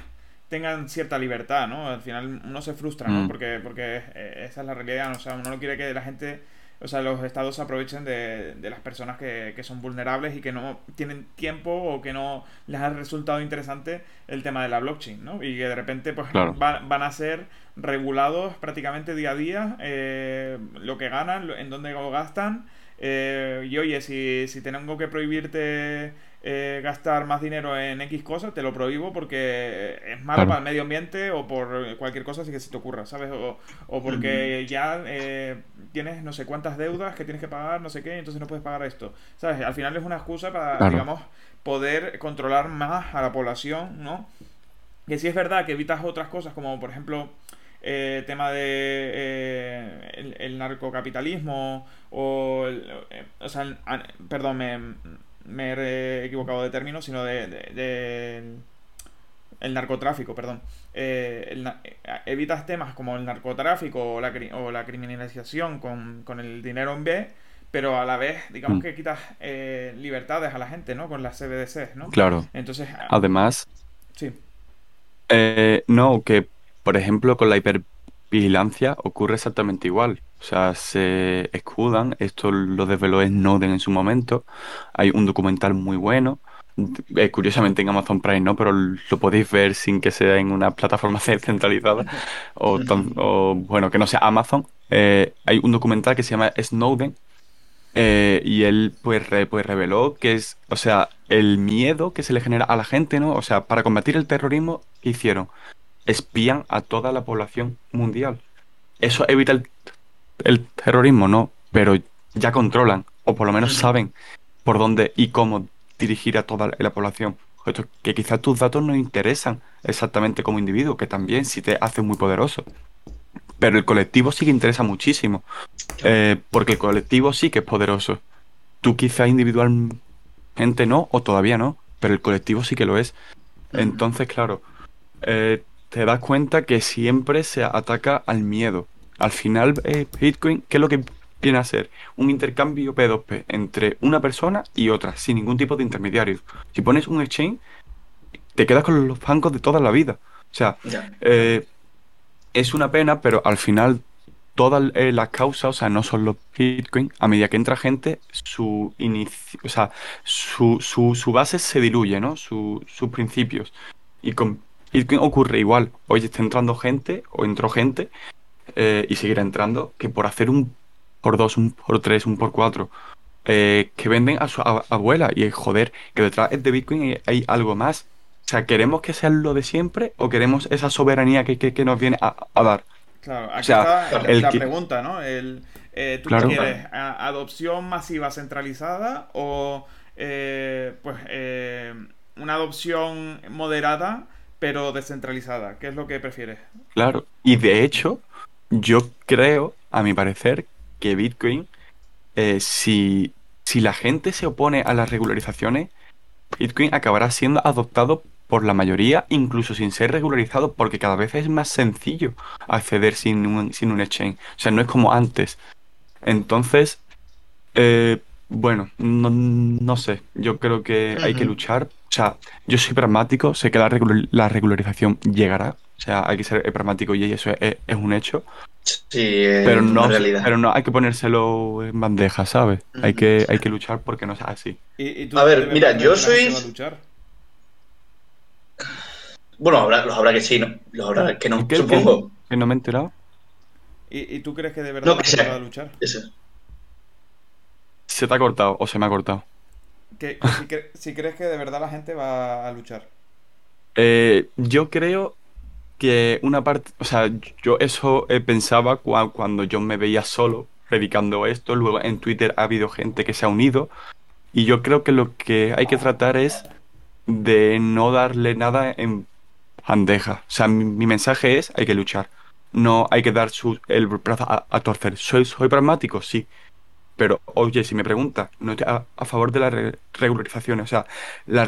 tengan cierta libertad, ¿no? Al final uno se frustra, ¿no? Mm. Porque, porque eh, esa es la realidad, o sea, uno no quiere que la gente, o sea, los estados se aprovechen de, de las personas que, que, son vulnerables y que no tienen tiempo o que no les ha resultado interesante el tema de la blockchain, ¿no? Y que de repente, pues, van, a ser regulados prácticamente día a día eh, lo que ganan, en dónde lo gastan. Eh, y oye, si, si tengo que prohibirte eh, gastar más dinero en X cosas, te lo prohíbo porque es malo para el medio ambiente o por cualquier cosa así que se te ocurra, ¿sabes? O, o porque ya eh, tienes no sé cuántas deudas que tienes que pagar, no sé qué, entonces no puedes pagar esto, ¿sabes? Al final es una excusa para, digamos, poder controlar más a la población, ¿no? Que sí es verdad que evitas otras cosas como, por ejemplo, eh, tema de el, narcocapitalismo o, o sea, perdón, me, me he equivocado de término, sino de, el narcotráfico, perdón. Eh, eh, evitas temas como el narcotráfico o la, o la criminalización con, el dinero en B, pero a la vez, digamos mm. que quitas eh, libertades a la gente, ¿no? Con las CBDC, ¿no? Claro. Entonces. Además. Sí. no, que por ejemplo con la hipervigilancia ocurre exactamente igual. O sea, se escudan, esto lo desveló Snowden en su momento, hay un documental muy bueno, eh, curiosamente en Amazon Prime no, pero lo podéis ver sin que sea en una plataforma centralizada o, o bueno, que no sea Amazon. Eh, hay un documental que se llama Snowden eh, y él pues, pues reveló que es, o sea, el miedo que se le genera a la gente, ¿no? O sea, para combatir el terrorismo, ¿qué hicieron? Espían a toda la población mundial. Eso evita el el terrorismo no, pero ya controlan, o por lo menos saben por dónde y cómo dirigir a toda la población. Que quizás tus datos no interesan exactamente como individuo, que también sí te hace muy poderoso. Pero el colectivo sí que interesa muchísimo. Eh, porque el colectivo sí que es poderoso. Tú quizás individualmente no, o todavía no, pero el colectivo sí que lo es. Entonces, claro, eh, te das cuenta que siempre se ataca al miedo. Al final, eh, Bitcoin, ¿qué es lo que viene a ser? Un intercambio P2P entre una persona y otra, sin ningún tipo de intermediario. Si pones un exchange, te quedas con los bancos de toda la vida. O sea, eh, es una pena, pero al final todas eh, las causas, o sea, no son los Bitcoin, a medida que entra gente, su inicio, o sea, su, su, su base se diluye, ¿no? sus principios. Y con Bitcoin ocurre igual. Hoy está entrando gente, o entró gente, eh, y seguirá entrando, que por hacer un por dos, un por tres, un por cuatro, eh, que venden a su abuela y joder, que detrás de Bitcoin hay, algo más. O sea, ¿queremos que sea lo de siempre o queremos esa soberanía que, que, nos viene a, dar? Claro, aquí está la pregunta, ¿no? El, eh, ¿Tú quieres? ¿Adopción masiva centralizada o pues una adopción moderada pero descentralizada? ¿Qué es lo que prefieres? Claro, y de hecho, yo creo, a mi parecer, que Bitcoin, eh, si, si la gente se opone a las regularizaciones, Bitcoin acabará siendo adoptado por la mayoría, incluso sin ser regularizado, porque cada vez es más sencillo acceder sin un, sin un exchange. O sea, no es como antes. Entonces, eh, bueno, no, sé. Yo creo que hay que luchar. O sea, yo soy pragmático, sé que la, la regularización llegará, o sea, hay que ser pragmático y eso es, un hecho. Sí, pero no, pero no hay que ponérselo en bandeja, ¿sabes? Hay que hay que luchar porque no sea así. a ver, mira, yo soy Bueno, habrá, los habrá que sí, ¿no? los habrá que no, supongo. Que no me he enterado. ¿Y, tú crees que de verdad no, que se va a luchar? Se te ha cortado o se me ha cortado. si, crees que de verdad la gente va a luchar. Eh, yo creo que una parte, o sea, yo eso pensaba cuando yo me veía solo predicando esto, luego en Twitter ha habido gente que se ha unido y yo creo que lo que hay que tratar es de no darle nada en bandeja. O sea, mi, mensaje es hay que luchar. No hay que dar su, el brazo a, torcer. ¿Soy, ¿Soy pragmático? Sí. Pero, oye, si me pregunta, no a, a favor de las regularizaciones. O sea, las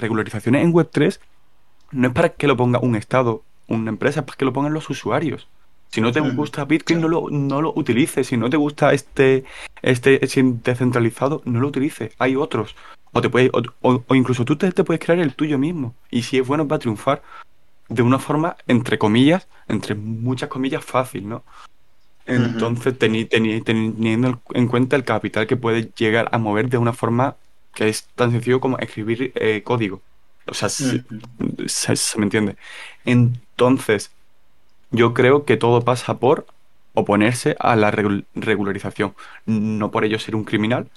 regularizaciones en Web3 no es para que lo ponga un Estado, una empresa, es para que lo pongan los usuarios. Si no te gusta Bitcoin, no lo, no lo utilices. Si no te gusta este, este descentralizado, no lo utilices. Hay otros. O, te puede, o, incluso tú te, puedes crear el tuyo mismo. Y si es bueno, va a triunfar de una forma, entre comillas, entre muchas comillas, fácil, ¿no? Entonces, teniendo en cuenta el capital que puede llegar a mover de una forma que es tan sencillo como escribir eh, código. O sea, se, me entiende. Entonces, yo creo que todo pasa por oponerse a la regularización. No por ello ser un criminal,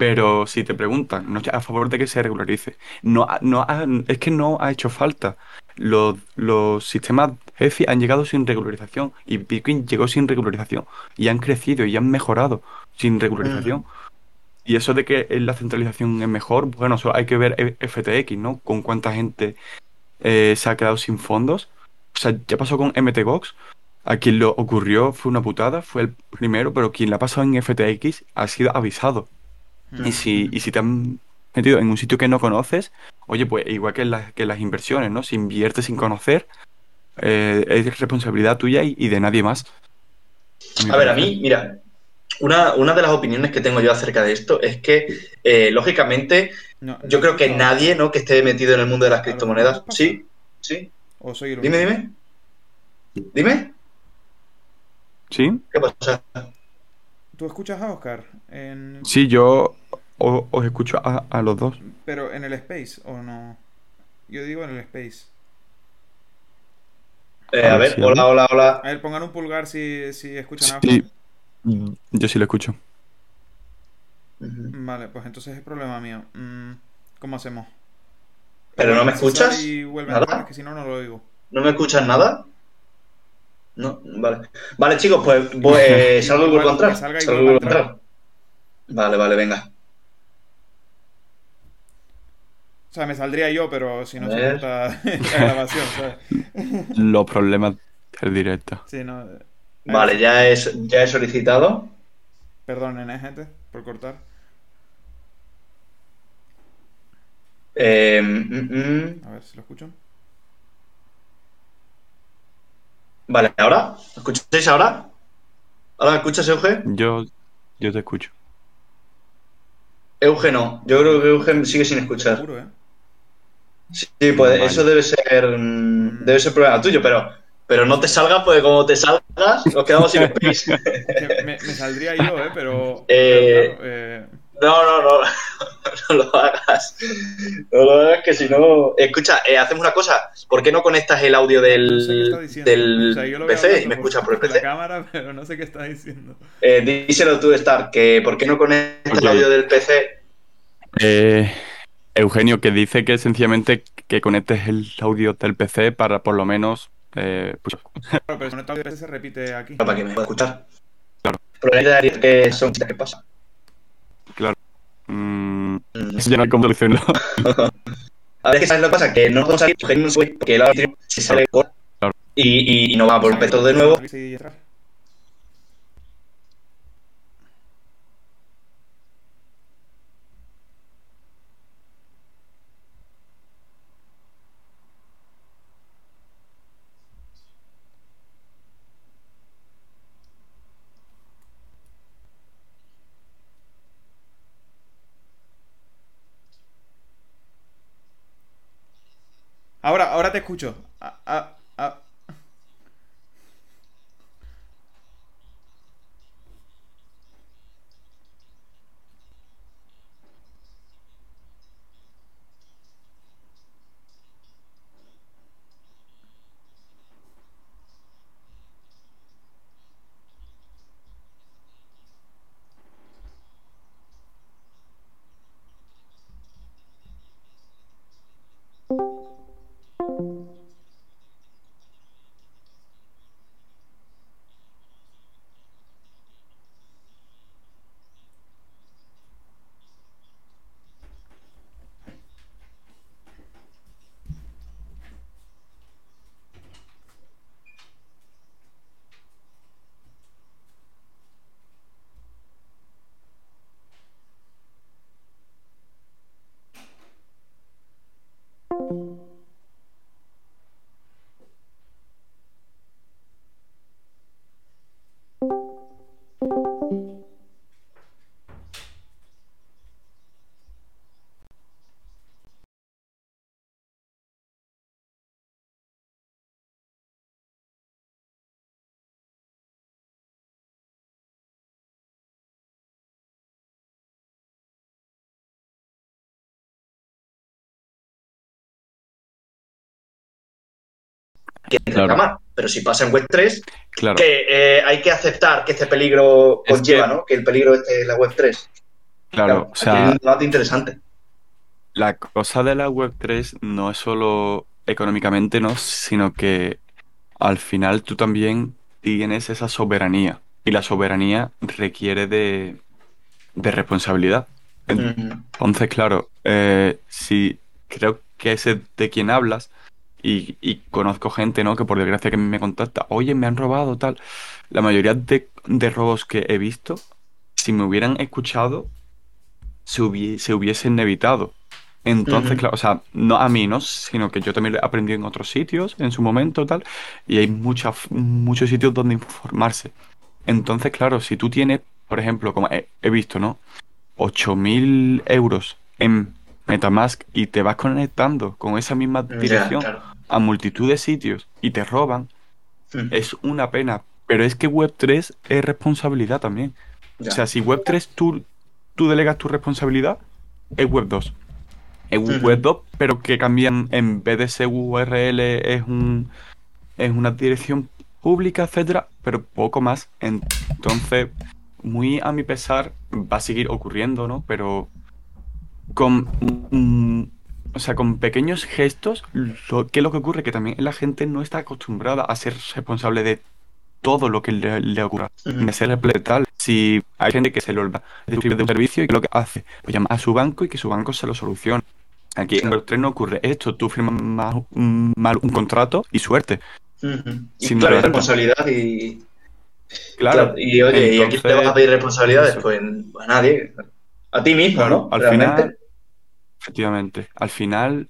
pero si te preguntan, no a favor de que se regularice. No, no es que no ha hecho falta. Los, los sistemas EFI han llegado sin regularización y Bitcoin llegó sin regularización y han crecido y han mejorado sin regularización. Y eso de que la centralización es mejor, bueno, solo hay que ver FTX, ¿no? Con cuánta gente eh, se ha quedado sin fondos. O sea, ya pasó con MTGOX. A quien lo ocurrió fue una putada, fue el primero, pero quien la ha pasado en FTX ha sido avisado. Y, si, y si te han metido en un sitio que no conoces, oye, pues igual que, que las inversiones, ¿no? Si inviertes sin conocer, eh, es responsabilidad tuya y, de nadie más. A, ver, a mí, mira, una, una, de las opiniones que tengo yo acerca de esto es que, eh, lógicamente, yo creo que nadie ¿no? que esté metido en el mundo de las criptomonedas. Sí, sí. dime, dime. Dime. ¿Sí? ¿Qué pasa? ¿Tú escuchas a Oscar? Sí, yo os escucho a, los dos. Pero en el Space, ¿o no? Yo digo en el Space. Eh, a, ver, hola, hola, hola. A ver, pongan un pulgar si, si escuchan a Sí, yo sí lo escucho. Vale, pues entonces es problema mío. Mm, ¿Cómo hacemos? ¿Pero no me escuchas? ¿Nada? que si no, no lo oigo. ¿No me escuchas nada? No, vale. Vale, chicos, pues, pues salgo y vuelvo a entrar. Salgo y vuelvo a entrar. Vale, vale, venga. O sea, me saldría yo, pero si no se gusta la grabación, ¿sabes? Los problemas del directo. Sí, no. Vale, ya he, ya he solicitado. Perdonen, ¿eh, gente? Por cortar. Eh, mm, mm. A ver si lo escuchan. Vale, ¿ahora? ¿Escucháis ahora? ¿Ahora me escuchas, Euge? Yo, yo te escucho. Euge no. Yo creo que Euge sigue sin escuchar. Seguro, ¿eh? Sí, pues eso debe ser mm, debe ser problema tuyo, pero pero no te salga, pues como te salgas, nos quedamos sin space. me, me, saldría yo, ¿eh? Pero. Eh, eh, No, no, no. No lo hagas. No lo hagas, que si no. Escucha, eh, hacemos una cosa. ¿Por qué no conectas el audio del, del PC y me escuchas por el PC? La cámara, pero no sé qué estás diciendo. Eh, díselo tú, Star, que ¿por qué no conectas el audio del PC? Eh. Eugenio, que dice que sencillamente que conectes el audio del PC para por lo menos eh, pues... Claro, pero el audio se repite aquí. Para que me pueda escuchar. Claro. Probablemente que son ¿qué pasa? Claro. Mm, mm. Eso ya no hay cómo solucionarlo. A ver, ¿sabes lo que pasa? Que no podemos salir porque el audio se sale por... Claro. Y, y, no va por todo de nuevo. Ahora, ahora te escucho. Que reclamar. Pero si pasa en Web 3, que eh, hay que aceptar que este peligro conlleva, ¿no? Que el peligro este es la Web 3. Claro, o sea. Es un debate interesante. La cosa de la Web 3 no es solo económicamente, ¿no? Sino que al final tú también tienes esa soberanía. Y la soberanía requiere de, de responsabilidad. Entonces, claro, eh, si creo que ese de quien hablas, y, y, conozco gente, ¿no? Que por desgracia que me contacta, oye, me han robado, tal. La mayoría de, de robos que he visto, si me hubieran escuchado, se, hubiesen evitado. Entonces, claro, o sea, no a mí, ¿no? Sino que yo también aprendido en otros sitios, en su momento, tal, y hay muchas, muchos sitios donde informarse. Entonces, claro, si tú tienes, por ejemplo, como he, he visto, ¿no? 8.000 euros en Metamask y te vas conectando con esa misma dirección a multitud de sitios y te roban, hmm. es una pena. Pero es que Web3 es responsabilidad también. O sea, si Web3 tú, tú delegas tu responsabilidad, es Web2. Es hmm. Web2, pero que cambian en vez de ser URL es un es una dirección pública, etcétera, pero poco más. Entonces, muy a mi pesar, va a seguir ocurriendo, ¿no? Pero con, mm, o sea, con pequeños gestos, lo, ¿qué es lo que ocurre? Que también la gente no está acostumbrada a ser responsable de todo lo que le, ocurra. De ser. Si hay gente que se le olvida de un servicio y que lo que hace, pues llama a su banco y que su banco se lo solucione. Aquí en el tren no ocurre esto, tú firmas mal, un contrato y suerte. Sin responsabilidad y... Claro. Y oye, ¿y aquí te vas a pedir responsabilidades? Pues a nadie. A ti mismo, ¿no? Al final, efectivamente. Al final,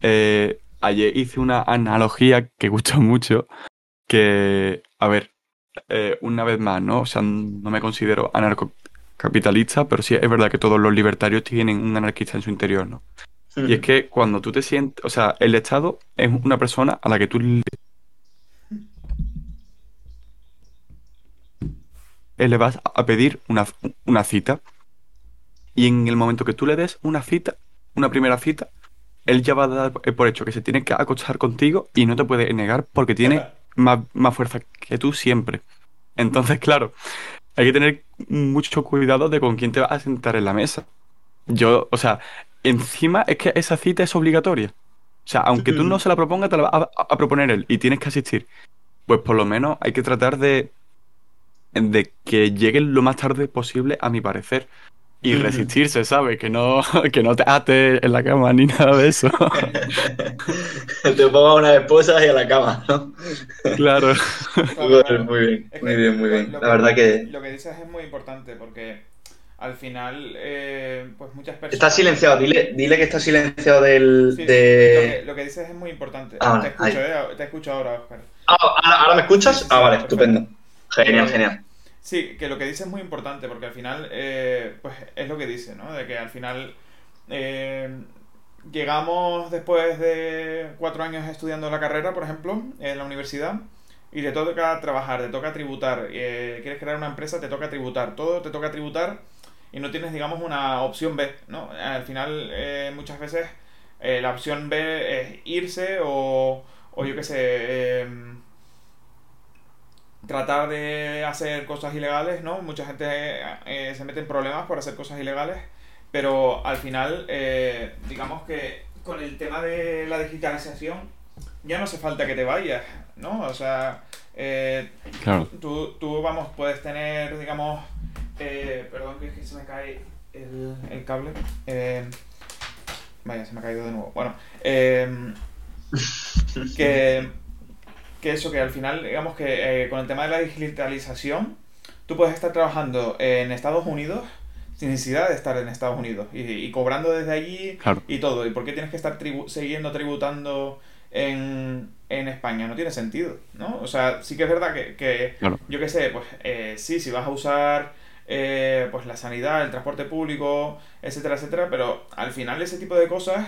eh, ayer hice una analogía que gustó mucho. Que, a ver, eh, una vez más, ¿no? O sea, no me considero anarcocapitalista, pero sí es verdad que todos los libertarios tienen un anarquista en su interior, ¿no? Y es que cuando tú te sientes, o sea, el Estado es una persona a la que tú le vas a pedir una, una cita y en el momento que tú le des una cita, una primera cita, él ya va a dar por hecho que se tiene que acostar contigo y no te puede negar porque tiene más, fuerza que tú siempre. Entonces, claro, hay que tener mucho cuidado de con quién te vas a sentar en la mesa. Yo, o sea, encima es que esa cita es obligatoria. O sea, aunque tú no se la propongas, te la va a, proponer él y tienes que asistir. Pues por lo menos hay que tratar de, de que llegue lo más tarde posible, a mi parecer y resistirse, ¿sabes? Que no, que no te ate en la cama ni nada de eso. te pongas una esposa y a la cama, ¿no? Claro. muy bien, muy bien, muy bien. La verdad que... Lo que dices es muy importante porque al final, eh, pues muchas personas... Está silenciado, dile, dile que está silenciado del... de... lo, que, dices es muy importante. Ah, te, escucho, eh, te escucho ahora, Oscar. Ah, ¿ahora, me escuchas? ah, vale, estupendo. Genial, genial. Sí, que lo que dice es muy importante porque al final, eh, pues es lo que dice, ¿no? De que al final eh, llegamos después de cuatro años estudiando la carrera, por ejemplo, en la universidad, y te toca trabajar, te toca tributar, eh, quieres crear una empresa, te toca tributar, todo te toca tributar y no tienes, digamos, una opción B, ¿no? Al final, muchas veces la opción B es irse o, o yo qué sé tratar de hacer cosas ilegales, ¿no? Mucha gente eh, se mete en problemas por hacer cosas ilegales, pero al final, eh, digamos que con el tema de la digitalización ya no hace falta que te vayas, ¿no? O sea, eh, tú, tú, vamos, puedes tener, digamos, perdón que, se me cae el, el cable. vaya, se me ha caído de nuevo. Bueno, que que eso, que al final, digamos que eh, con el tema de la digitalización, tú puedes estar trabajando en Estados Unidos sin necesidad de estar en Estados Unidos y, cobrando desde allí y todo. ¿Y por qué tienes que estar siguiendo tributando en, España? No tiene sentido, ¿no? O sea, sí que es verdad que, yo qué sé, pues eh, sí, si vas a usar eh, pues la sanidad, el transporte público, etcétera, etcétera, pero al final ese tipo de cosas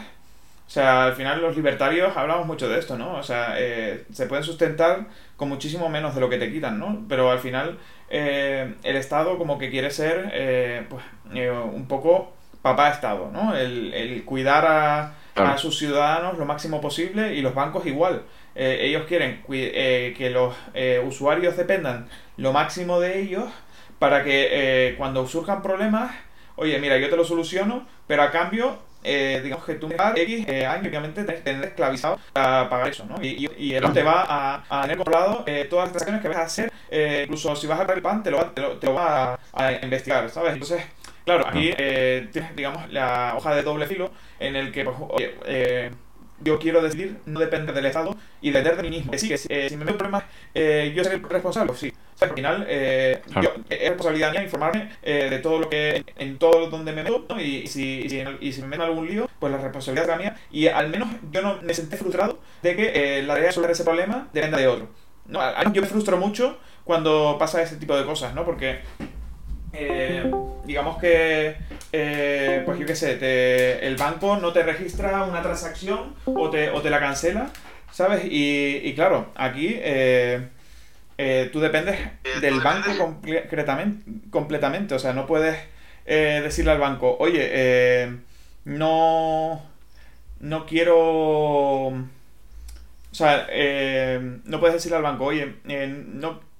o sea, al final los libertarios hablamos mucho de esto, ¿no? O sea, eh, se pueden sustentar con muchísimo menos de lo que te quitan, ¿no? Pero al final eh, el Estado como que quiere ser, eh, pues, un poco papá Estado, ¿no? El, cuidar a sus ciudadanos lo máximo posible y los bancos igual. Eh, ellos quieren eh, que los eh, usuarios dependan lo máximo de ellos para que cuando surjan problemas, oye, mira, yo te lo soluciono, pero a cambio digamos que tú me das X años, obviamente tendrás esclavizado para pagar eso, ¿no? Y, y, el te va a, tener controlado todas las transacciones que vas a hacer, incluso si vas a pagar el pan, te lo, va, te lo, va a, investigar, ¿sabes? Entonces, claro, aquí tienes, digamos, la hoja de doble filo en el que, pues, oye, yo quiero decidir no depender del Estado y depender de mí mismo. Que sí, que eh, si me veo problemas, eh, yo soy el responsable, sí. O sea, al final, eh, es responsabilidad mía informarme eh, de todo lo que, en todo donde me meto, ¿no? Y, si, y, si, y si me meto en algún lío, pues la responsabilidad es mía. Y al menos yo no me senté frustrado de que la idea de resolver ese problema dependa de otro. ¿no? Yo me frustro mucho cuando pasa ese tipo de cosas, ¿no? Porque eh, digamos que, eh, pues yo qué sé, el banco no te registra una transacción o te, o te la cancela, ¿sabes? Y, claro, aquí eh, tú dependes del banco completamente, o sea, no puedes decirle al banco, oye, no, no quiero... O sea, no puedes decirle al banco, oye, no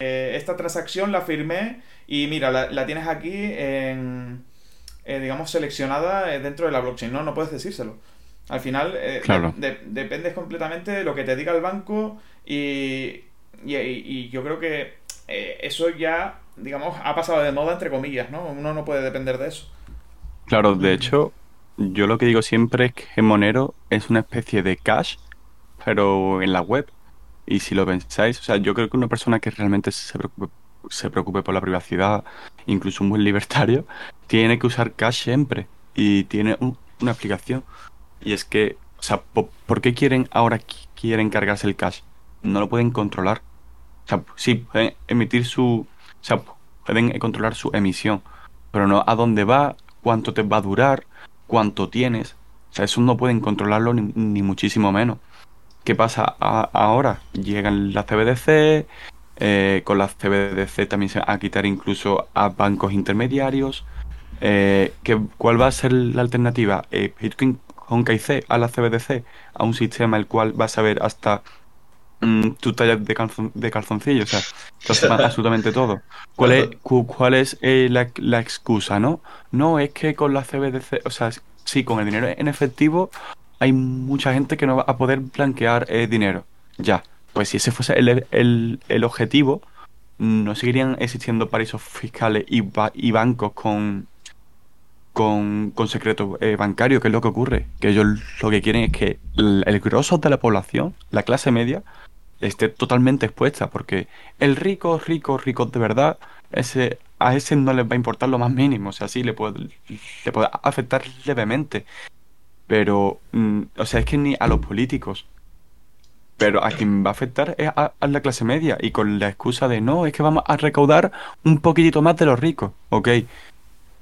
Eh, esta transacción la firmé y mira, la, tienes aquí en, eh, digamos, seleccionada eh, dentro de la blockchain. No, no puedes decírselo. Al final, dependes completamente de lo que te diga el banco y, yo creo que eso ya, digamos, ha pasado de moda, entre comillas, ¿no? Uno no puede depender de eso. Claro, de hecho, yo lo que digo siempre es que Monero es una especie de cash, pero en la web. Y si lo pensáis, o sea, yo creo que una persona que realmente se preocupe, se preocupe por la privacidad, incluso un buen libertario, tiene que usar cash siempre. Y tiene una explicación. Y es que, o sea, ¿por, qué quieren ahora quieren cargarse el cash? No lo pueden controlar. O sea, sí, pueden emitir su. O sea, pueden controlar su emisión. Pero no a dónde va, cuánto te va a durar, cuánto tienes. O sea, eso no pueden controlarlo ni muchísimo menos. ¿Qué pasa ahora? Llegan las CBDC, eh, con las CBDC también se van a quitar incluso a bancos intermediarios. Eh, ¿Cuál va a ser la alternativa? Eh, Bitcoin con KIC a la CBDC, a un sistema el cual va a saber hasta mm, tu talla de, calzon, de calzoncillo, o sea, absolutamente todo. ¿Cuál es, cuál es la, la, excusa, no? No, es que con la CBDC, o sea, sí, con el dinero en efectivo hay mucha gente que no va a poder blanquear eh, dinero. Ya, pues si ese fuese el, objetivo, no seguirían existiendo paraísos fiscales y, y bancos con, con, con secreto eh, bancario, que es lo que ocurre. Que ellos lo que quieren es que el, el de la población, la clase media, esté totalmente expuesta, porque el rico, rico, rico de verdad, ese, a ese no les va a importar lo más mínimo, o sea, sí le puede, le puede afectar levemente, pero, mm, o sea, es que ni a los políticos. Pero a quien va a afectar es a, la clase media. Y con la excusa de no, es que vamos a recaudar un poquitito más de los ricos. Ok.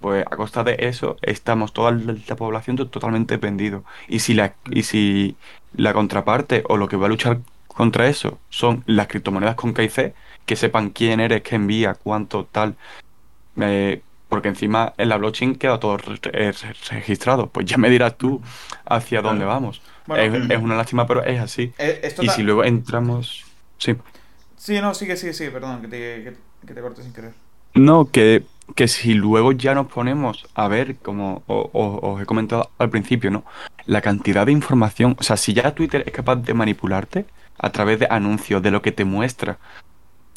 Pues a costa de eso estamos toda la, población totalmente pendido. Y si la, y si la contraparte o lo que va a luchar contra eso son las criptomonedas con KIC, que sepan quién eres, qué envía, cuánto, tal. Eh, porque encima en la blockchain queda todo registrado. Pues ya me dirás tú hacia dónde vamos. es, una lástima, pero es así. Eh, y si luego entramos... Sí. Sí, no, sigue, sigue, sí, perdón, que te, que, te corte sin querer. No, que, que si luego ya nos ponemos a ver, como os he comentado al principio, ¿no? La cantidad de información, o sea, si ya Twitter es capaz de manipularte a través de anuncios, de lo que te muestra,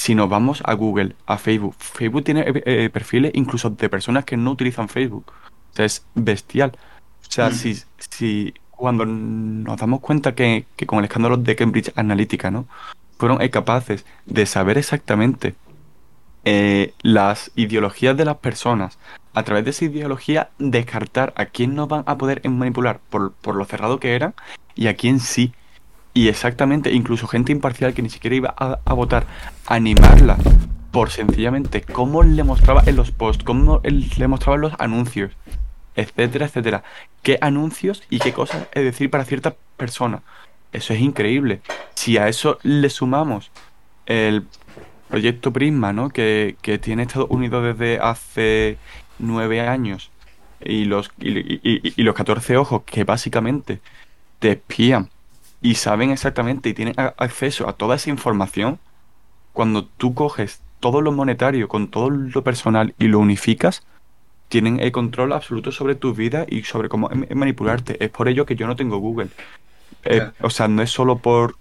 si nos vamos a Google, a Facebook, Facebook tiene eh, eh, perfiles incluso de personas que no utilizan Facebook. O sea, es bestial. O sea, mm. si, si cuando nos damos cuenta que, con el escándalo de Cambridge Analytica, ¿no? Fueron capaces de saber exactamente eh, las ideologías de las personas, a través de esa ideología descartar a quién no van a poder manipular por, por lo cerrado que eran y a quién sí. Y exactamente, incluso gente imparcial que ni siquiera iba a, votar, animarla por sencillamente cómo le mostraba en los posts, cómo le mostraba en los anuncios. etcétera, etcétera. Qué anuncios y qué cosas es decir para cierta persona. Eso es increíble. Si a eso le sumamos el proyecto Prisma, ¿no? Que, tiene Estados Unidos desde hace nueve años y los, y, los 14 ojos que básicamente te espían y saben exactamente y tienen acceso a toda esa información, cuando tú coges todo lo monetario con todo lo personal y lo unificas, tienen el control absoluto sobre tu vida y sobre cómo manipularte. Es por ello que yo no tengo Google. Eh, o sea, no es solo por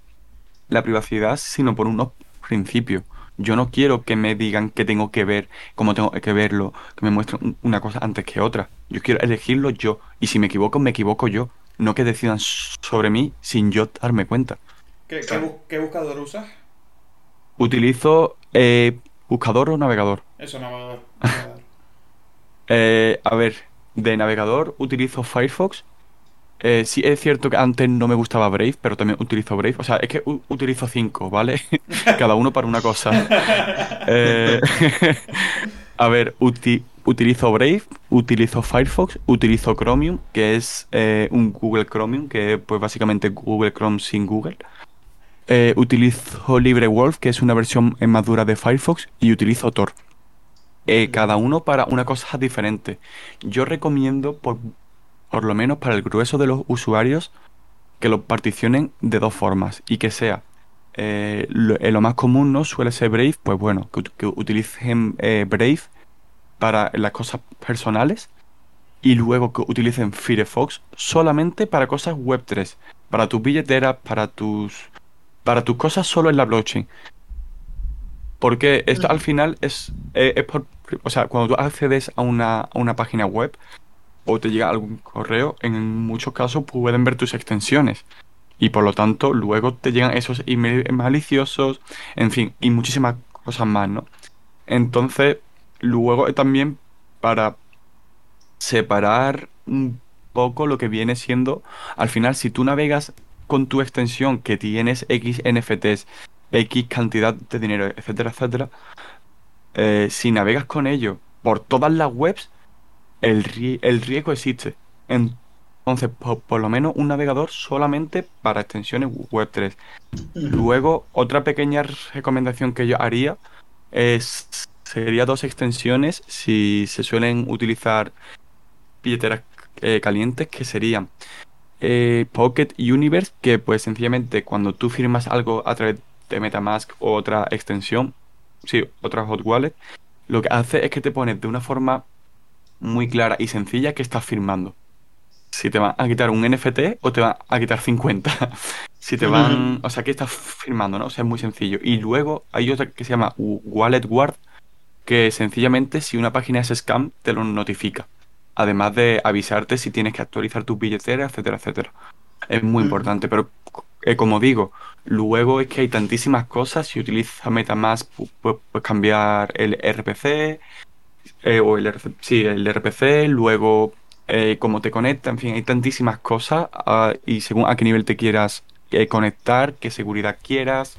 la privacidad, sino por unos principios. Yo no quiero que me digan que tengo que ver, cómo tengo que verlo, que me muestren una cosa antes que otra. Yo quiero elegirlo yo. Y si me equivoco, me equivoco yo. No que decidan sobre mí sin yo darme cuenta. ¿Qué, buscador usas? Utilizo eh, buscador o navegador. Eso, navegador. Eh, a ver, de navegador utilizo Firefox. Eh, sí, es cierto que antes no me gustaba Brave, pero también utilizo Brave. O sea, es que utilizo cinco, ¿vale? Cada uno para una cosa. Eh, a ver, utilizo Brave, utilizo Firefox, utilizo Chromium, que es un Google Chromium, que es pues básicamente Google Chrome sin Google. utilizo LibreWolf, que es una versión más dura de Firefox, y utilizo Tor. Eh, cada uno para una cosa diferente. Yo recomiendo, por, por lo menos para el grueso de los usuarios, que lo particionen de dos formas y que sea eh, lo, más común no suele ser Brave, pues bueno, que, utilicen eh, Brave para las cosas personales y luego que utilicen Firefox solamente para cosas web 3, para tus billeteras, para tus para tus cosas solo en la blockchain. Porque esto al final es, eh, es por, o sea, cuando tú accedes a una, página web o te llega algún correo, en muchos casos pueden ver tus extensiones. Y por lo tanto, luego te llegan esos emails maliciosos, en fin, y muchísimas cosas más, ¿no? Entonces, luego también para separar un poco lo que viene siendo, al final, si tú navegas con tu extensión que tienes X NFTs X cantidad de dinero, etcétera, etcétera, eh, si navegas con ello por todas las webs, el, el riesgo existe. Entonces, por, lo menos un navegador solamente para extensiones web 3. Luego, otra pequeña recomendación que yo haría es sería dos extensiones si se suelen utilizar billeteras eh, calientes que serían eh, Pocket Universe que pues sencillamente cuando tú firmas algo a través de Metamask o otra extensión, sí, otra hot wallet, lo que hace es que te pone de una forma muy clara y sencilla que estás firmando. Si te van a quitar un NFT o te van a quitar 50. si te van. O sea, que estás firmando, ¿no? O sea, es muy sencillo. Y luego hay otra que se llama Wallet Guard, que sencillamente si una página es scam, te lo notifica. Además de avisarte si tienes que actualizar tus billeteras, etcétera, etcétera. Es muy importante, pero eh, como digo, luego es que hay tantísimas cosas. Si utilizas MetaMask, puedes cambiar el RPC, eh, o el, sí, el RPC, luego eh, cómo te conecta, en fin, hay tantísimas cosas ah, y según a qué nivel te quieras conectar, qué seguridad quieras,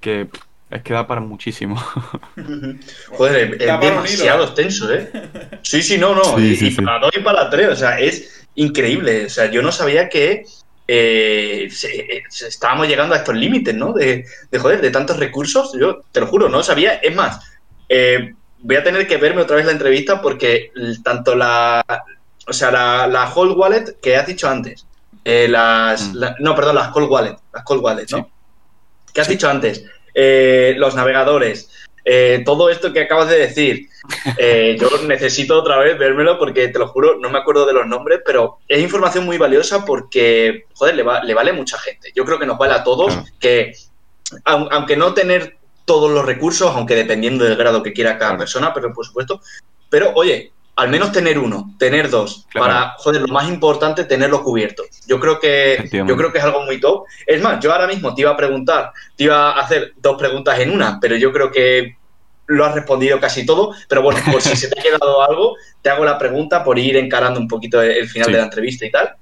que es que da para muchísimo. Joder, es, demasiado extenso, ¿eh? Sí, sí, no, no. y, para dos y para tres, o sea, es increíble. O sea, yo no sabía que eh, eh, estábamos llegando a estos límites, ¿no? De, joder, de tantos recursos. Yo te lo juro, no sabía. Es más, eh, voy a tener que verme otra vez la entrevista porque tanto la. O sea, la, la Whole Wallet que has dicho antes. las, mm. no, perdón, las Cold Wallet. Las Cold Wallet, ¿no? ¿Qué has dicho antes? Los navegadores. todo esto que acabas de decir, eh, yo necesito otra vez vérmelo porque te lo juro, no me acuerdo de los nombres, pero es información muy valiosa porque, joder, le, le vale mucha gente. Yo creo que nos vale a todos que, aunque no tener todos los recursos, aunque dependiendo del grado que quiera cada persona, pero por supuesto, pero oye, al menos tener uno, tener dos, para, joder, lo más importante, tenerlo cubierto. Yo creo que yo creo que es algo muy top. Es más, yo ahora mismo te iba a preguntar, te iba a hacer dos preguntas en una, pero yo creo que lo has respondido casi todo, pero bueno, por si se te ha quedado algo, te hago la pregunta por ir encarando un poquito el final de la entrevista y tal.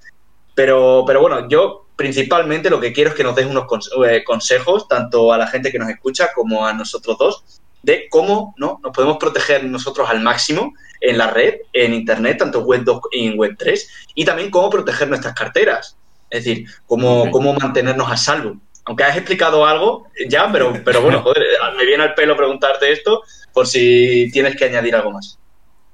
Pero, pero bueno, yo principalmente lo que quiero es que nos des unos eh, consejos, tanto a la gente que nos escucha como a nosotros dos, de cómo ¿no? nos podemos proteger nosotros al máximo en la red, en Internet, tanto en Web 2 y en Web 3, y también cómo proteger nuestras carteras. Es decir, cómo, cómo mantenernos a salvo. Aunque has explicado algo ya, pero, pero bueno, joder, me viene al pelo preguntarte esto por si tienes que añadir algo más.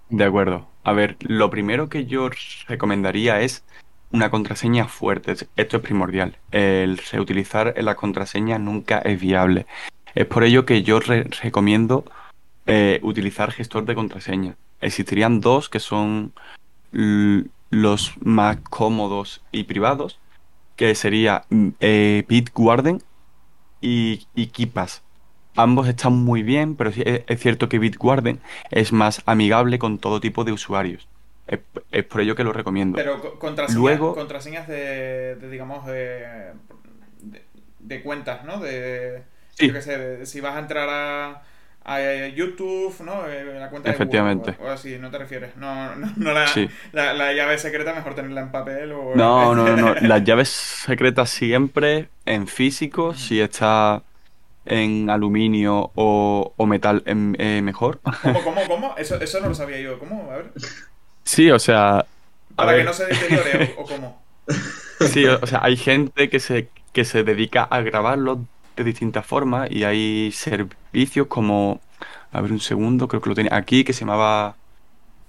De acuerdo. A ver, lo primero que yo recomendaría es una contraseña fuerte. Esto es primordial. El reutilizar la contraseña nunca es viable. Es por ello que yo recomiendo eh, utilizar gestor de contraseña. Existirían dos que son los más cómodos y privados, que sería mm, eh, Bitwarden y, y KeePass. Ambos están muy bien, pero sí es, cierto que Bitwarden es más amigable con todo tipo de usuarios. Es, por ello que lo recomiendo. Pero contraseñas, Luego, contraseñas de, digamos, de, de, cuentas, ¿no? De, sí. si vas a entrar a, a YouTube, ¿no? Eh, la cuenta Efectivamente. de Google, o, así, no te refieres. No, no, no la, la, llave secreta mejor tenerla en papel o... No, no, no, Las llaves secretas siempre en físico, si está en aluminio o, o metal eh, mejor. ¿Cómo, cómo, cómo? Eso, eso no lo sabía yo. ¿Cómo? A ver. Sí, o sea... Para que no se deteriore o, cómo. Sí, o, sea, hay gente que se, que se dedica a grabarlo de distintas formas y hay servicios como, a ver un segundo, creo que lo tenía aquí, que se llamaba,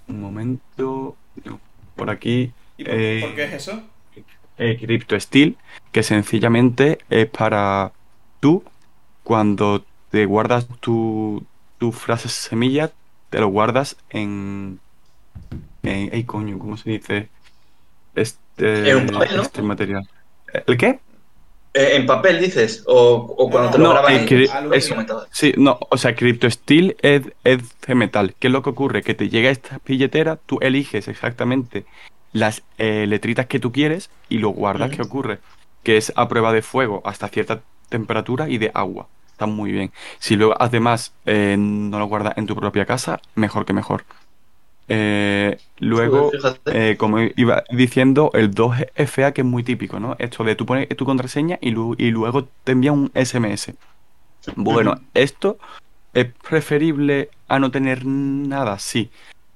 un momento, por aquí. ¿Y por, eh, qué es eso? Eh, CryptoSteel, que sencillamente es para tú, cuando te guardas tu, tu frase semilla, te lo guardas en... en ¡Ay, coño! ¿Cómo se dice? Este, este material. ¿El qué? Eh, ¿En papel dices? ¿O, cuando te lo graban en, metal? Sí, no, o sea, CryptoSteel es, es de metal. ¿Qué es lo que ocurre? Que te llega esta billetera, tú eliges exactamente las eh, letritas que tú quieres y lo guardas. ¿Qué ocurre? Que es a prueba de fuego hasta cierta temperatura y de agua. Está muy bien. Si luego además eh, no lo guardas en tu propia casa, mejor que mejor. Eh, luego, eh, como iba diciendo, el 2FA que es muy típico, ¿no? Esto de tú pones tu contraseña y, luego te envía un SMS. Bueno, esto es preferible a no tener nada, sí.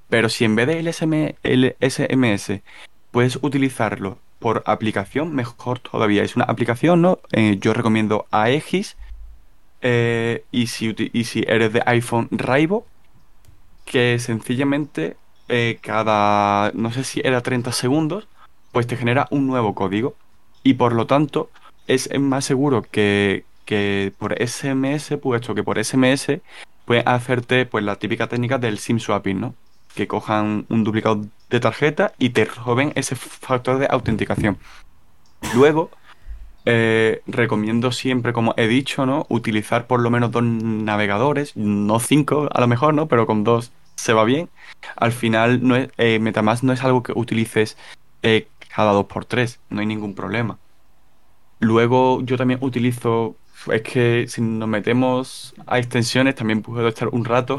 Pero si en vez de el, SMS puedes utilizarlo por aplicación, mejor todavía. Es una aplicación, ¿no? Eh, yo recomiendo AEGIS. y, si, y si eres de iPhone, Raibo que sencillamente eh, cada, no sé si era 30 segundos, pues te genera un nuevo código. Y por lo tanto, es más seguro que, que por SMS, puesto que por SMS puedes hacerte pues la típica técnica del SIM swapping, ¿no? Que cojan un duplicado de tarjeta y te roben ese factor de autenticación. Luego, eh, recomiendo siempre, como he dicho, ¿no? Utilizar por lo menos dos navegadores, no cinco a lo mejor, ¿no? Pero con dos se va bien. Al final, no es, eh, Metamask no es algo que utilices eh, cada dos por tres, no hay ningún problema. Luego, yo también utilizo. Es que si nos metemos a extensiones también puedo estar un rato.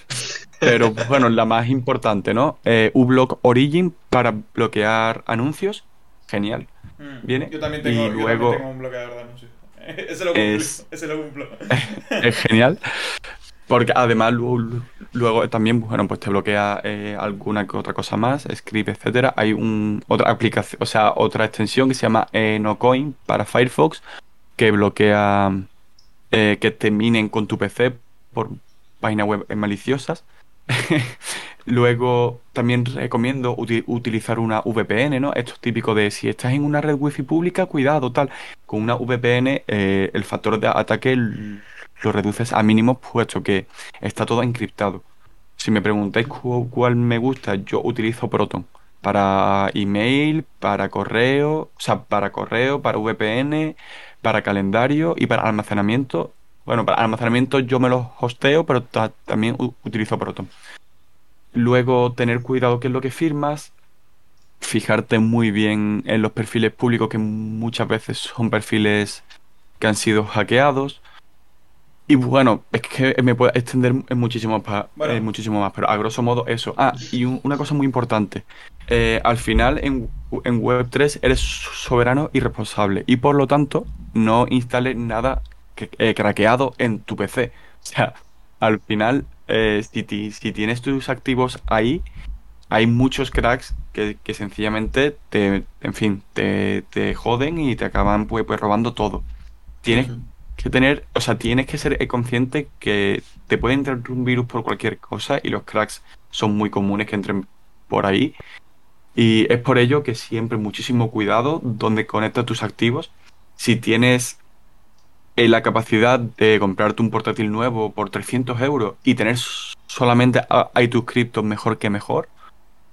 Pero bueno, la más importante, ¿no? Eh, uBlock Origin para bloquear anuncios. Genial. Mm. Viene. Yo también tengo, y luego, un bloqueador de anuncios. Ese lo cumplo. Ese lo cumplo. es genial. Porque además luego, también, bueno, pues te bloquea eh, alguna que otra cosa más, script, etcétera. Hay un, otra aplicación, o sea, otra extensión que se llama eh, NoCoin para Firefox que bloquea eh, que te minen con tu PC por páginas web maliciosas. Luego también recomiendo utilizar una VPN, ¿no? Esto es típico de si estás en una red wifi pública, cuidado, tal. Con una VPN el factor de ataque lo reduces a mínimo puesto que está todo encriptado. Si me preguntáis cuál me gusta, yo utilizo Proton para email, para correo, o sea, para correo, para VPN, para calendario y para almacenamiento. Bueno, para almacenamiento yo me lo hosteo, pero también utilizo Proton. Luego, tener cuidado qué es lo que firmas, fijarte muy bien en los perfiles públicos que muchas veces son perfiles que han sido hackeados. Y bueno, es que me puedo extender muchísimo, muchísimo más, pero a grosso modo eso. Ah, y una cosa muy importante. Eh, al final en, en Web3 eres soberano y responsable. Y por lo tanto, no instales nada eh, craqueado en tu PC. O sea, al final, eh, si, si, tienes tus activos ahí, hay muchos cracks que, sencillamente te, en fin, te, te, joden y te acaban pues, pues robando todo. Tienes que tener, o sea, tienes que ser consciente que te puede entrar un virus por cualquier cosa y los cracks son muy comunes que entren por ahí. Y es por ello que siempre muchísimo cuidado donde conectas tus activos. Si tienes eh, la capacidad de comprarte un portátil nuevo por 300 euros y tener solamente tus criptos mejor que mejor,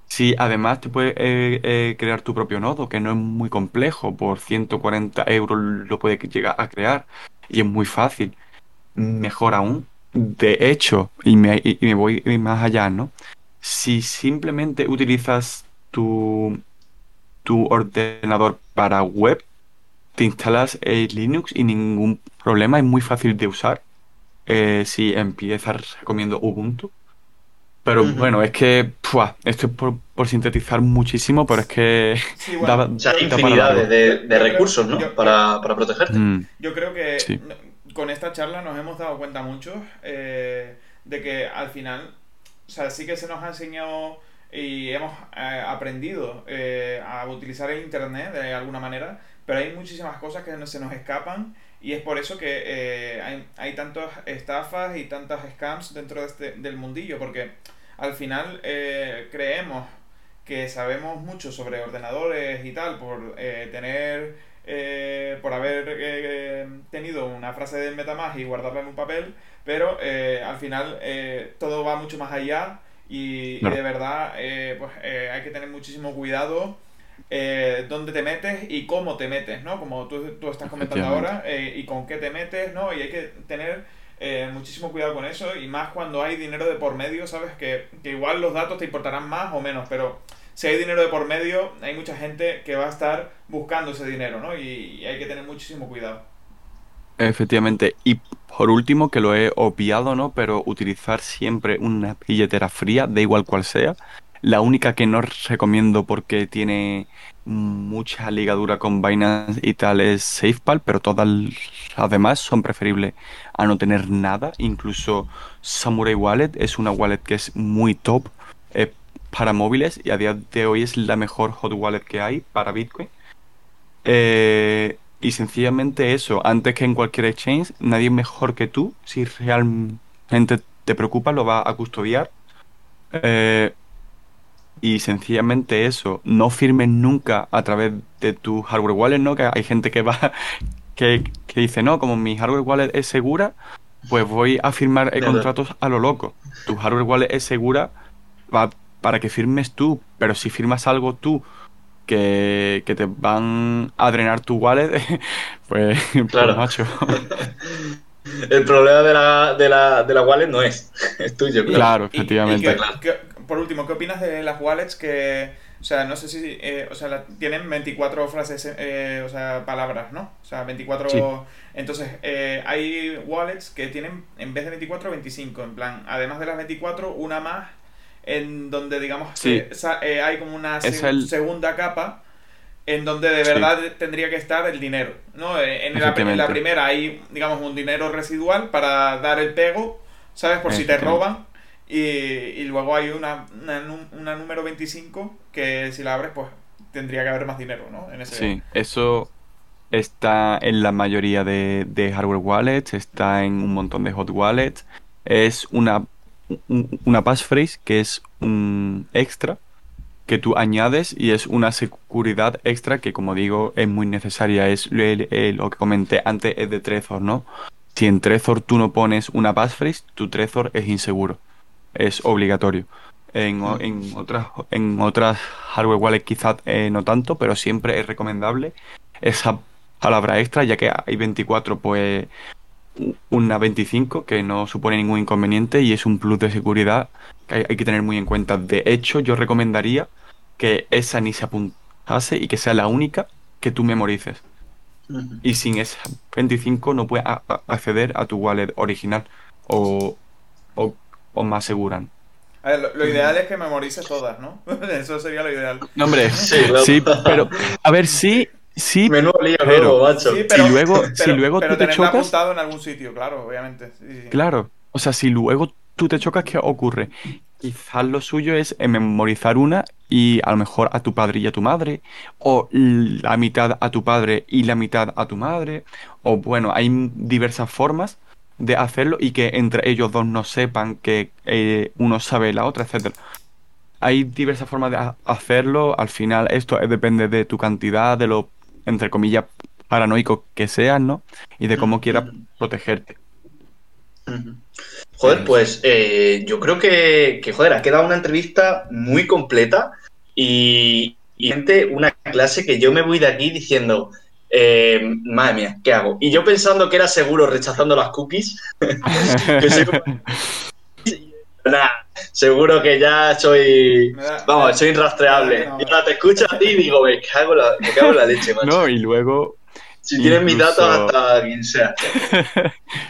si además te puedes eh, eh, crear tu propio nodo, que no es muy complejo, por 140 euros lo puedes llegar a crear y es muy fácil, mejor aún. De hecho, y me, y me voy más allá, ¿no? Si simplemente utilizas tu, tu ordenador para web, te instalas Linux y ningún problema, es muy fácil de usar. Eh, si empiezas recomiendo Ubuntu. Pero bueno, es que esto es por, sintetizar muchísimo, pero es que o sea, hay infinidad de, recursos ¿no? para, protegerte. Mm. Yo creo que con esta charla nos hemos dado cuenta mucho eh, de que al final, o sea, sí que se nos ha enseñado y hemos eh, aprendido eh, a utilizar el Internet de alguna manera, pero hay muchísimas cosas que se nos escapan y es por eso que eh, hay, hay tantas estafas y tantas scams dentro de este, del mundillo, porque al final creemos que sabemos mucho sobre ordenadores y tal por tener por haber tenido una frase del Metamask y guardarla en un papel, pero al final todo va mucho más allá y, de verdad, eh, pues eh, hay que tener muchísimo cuidado eh, dónde te metes y cómo te metes, ¿no? Como tú, tú estás comentando ahora, eh, y con qué te metes, ¿no? Y hay que tener muchísimo cuidado con eso, y más cuando hay dinero de por medio, ¿sabes? Que, que igual los datos te importarán más o menos, pero si hay dinero de por medio, hay mucha gente que va a estar buscando ese dinero, ¿no? y hay que tener muchísimo cuidado. Efectivamente. Y por último, que lo he obviado, ¿no? Pero utilizar siempre una billetera fría, da igual cual sea. La única que no recomiendo porque tiene mucha ligadura con Binance y tal es SafePal, pero todas las demás son preferibles a no tener nada. Incluso Samurai Wallet es una wallet que es muy top eh, para móviles y a día de hoy es la mejor hot wallet que hay para Bitcoin. Eh, y sencillamente eso, antes que en cualquier exchange, nadie mejor que tú, si realmente te preocupa, lo va a custodiar. Eh, y sencillamente eso, no firmes nunca a través de tu hardware wallet, ¿no? Que hay gente que va, que, dice, no, como mi hardware wallet es segura, pues voy a firmar contratos a lo loco. Tu hardware wallet es segura va para que firmes tú, pero si firmas algo tú que, te van a drenar tu wallet, pues, pues, claro. macho. El problema de la, de, la, de la wallet no es, es tuyo. Claro, efectivamente. Por último, ¿qué opinas de las wallets que, o sea, no sé si, eh, o sea, tienen 24 frases, eh, o sea, palabras, ¿no? O sea, 24... Entonces, eh, hay wallets que tienen, en vez de 24, 25, en plan, además de las 24, una más en donde digamos que eh, hay como una segunda capa en donde de verdad tendría que estar el dinero, ¿no? Eh, en la, primera hay, digamos, un dinero residual para dar el pego, ¿sabes? Por si te roban. Y, luego hay una, una, número 25 que si la abres, pues tendría que haber más dinero, ¿no? En ese... Sí, eso está en la mayoría de, de hardware wallets, está en un montón de hot wallets. Es una una passphrase que es un extra que tú añades y es una seguridad extra que como digo es muy necesaria es lo que comenté antes es de Trezor no si en Trezor tú no pones una passphrase tu Trezor es inseguro es obligatorio en, en otras en otras hardware wallets quizás eh, no tanto pero siempre es recomendable esa palabra extra ya que hay 24 pues una 25 que no supone ningún inconveniente y es un plus de seguridad que hay, que tener muy en cuenta. De hecho, yo recomendaría que esa ni se apuntase y que sea la única que tú memorices. Y sin esa 25 no puedes acceder a tu wallet original o, o, más segura. lo, ideal es que memorices todas, ¿no? Eso sería lo ideal. No, hombre, sí, pero a ver, sí, Sí, Menudo lío pero, macho. Sí, pero, si luego, si luego pero tú te chocas... apuntado en algún sitio, claro, obviamente. Claro, O sea, si luego tú te chocas, ¿qué ocurre? Quizás lo suyo es memorizar una y a lo mejor a tu padre y a tu madre, o la mitad a tu padre y la mitad a tu madre, o bueno, hay diversas formas de hacerlo y que entre ellos dos no sepan que eh, uno sabe la otra, etcétera. Hay diversas formas de hacerlo, al final esto depende de tu cantidad, de lo, entre comillas, paranoico que seas, ¿no? Y de cómo quieras protegerte. Joder, pues eh, yo creo que, joder, ha quedado una entrevista muy completa y, y una clase que yo me voy de aquí diciendo, eh, madre mía, ¿qué hago? Y yo pensando que era seguro rechazando las cookies, seguro que ya soy, vamos, soy irrastreable. y ahora te escucho a ti y digo, me cago la, me cago la leche, macho. No, y luego si tienes mis datos hasta quien sea.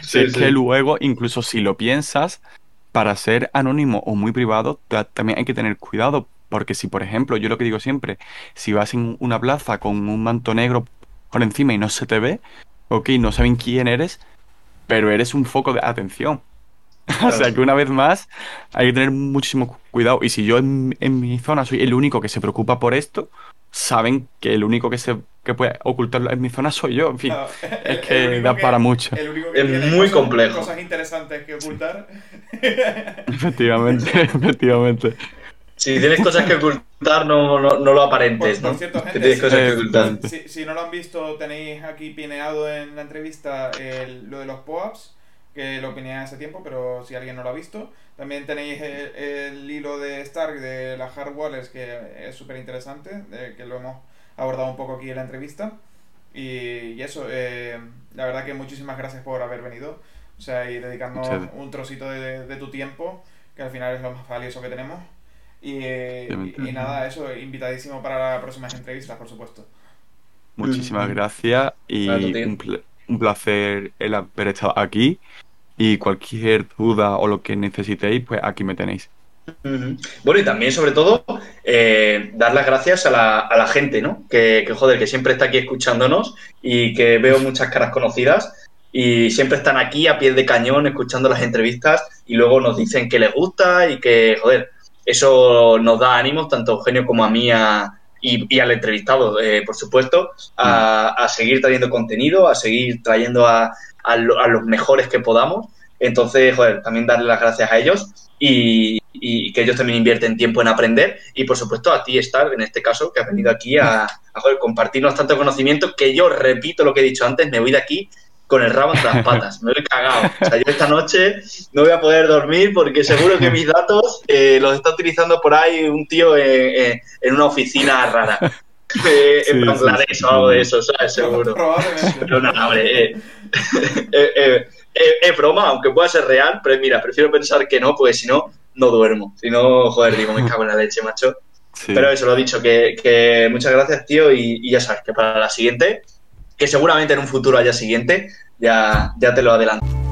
sí, es que luego, incluso si lo piensas, para ser anónimo o muy privado, también hay que tener cuidado. Porque si, por ejemplo, yo lo que digo siempre, si vas en una plaza con un manto negro por encima y no se te ve, ok, no saben quién eres, pero eres un foco de atención. o sea que una vez más hay que tener muchísimo cuidado. Y si yo en, mi zona soy el único que se preocupa por esto, saben que el único que se que puede ocultarlo en mi zona soy yo. En fin, es que da para mucho. es muy complejo. Cosas interesantes que ocultar. efectivamente, efectivamente. Si tienes cosas que ocultar, no, no, lo aparentes, ¿no? cierto, gente, Si, no lo han visto, tenéis aquí pineado en la entrevista lo de los POAPs que lo opiné hace tiempo, pero si alguien no lo ha visto. También tenéis el, hilo de Stark de las hard wallets, que es súper interesante, que lo hemos abordado un poco aquí en la entrevista. Y, eso, eh, la verdad que muchísimas gracias por haber venido. O sea, y dedicarnos un trocito de, tu tiempo, que al final es lo más valioso que tenemos. Y, y, nada, eso, invitadísimo para las próximas entrevistas, por supuesto. Muchísimas gracias y un, un placer el haber estado aquí y cualquier duda o lo que necesitéis, pues aquí me tenéis. Bueno, y también, sobre todo, eh, dar las gracias a la, a la gente, ¿no? Que, que, joder, que siempre está aquí escuchándonos y que veo muchas caras conocidas y siempre están aquí a pie de cañón escuchando las entrevistas y luego nos dicen que les gusta y que, joder, eso nos da ánimos tanto a Eugenio como a mí y, al entrevistado, eh, por supuesto, a, a, seguir trayendo contenido, a seguir trayendo a, a, los mejores que podamos. Entonces, joder, también darle las gracias a ellos y, que ellos también invierten tiempo en aprender. Y por supuesto a ti, Star, en este caso, que has venido aquí a, compartirnos tanto conocimiento que yo repito lo que he dicho antes, me voy de aquí con el rabo entre las patas. Me voy cagado. O sea, yo esta noche no voy a poder dormir porque seguro que mis datos eh, los está utilizando por ahí un tío en una oficina rara. en Bangladesh o algo de eso, ¿sabes? Seguro. Pero no, hombre, eh, eh, eh, es broma, aunque pueda ser real, pero mira, prefiero pensar que no, porque si no, no duermo. Si no, joder, digo, me cago en la leche, macho. Pero eso lo he dicho, que, muchas gracias, tío, y, ya sabes que para la siguiente, que seguramente en un futuro haya siguiente, ya, ya te lo adelanto.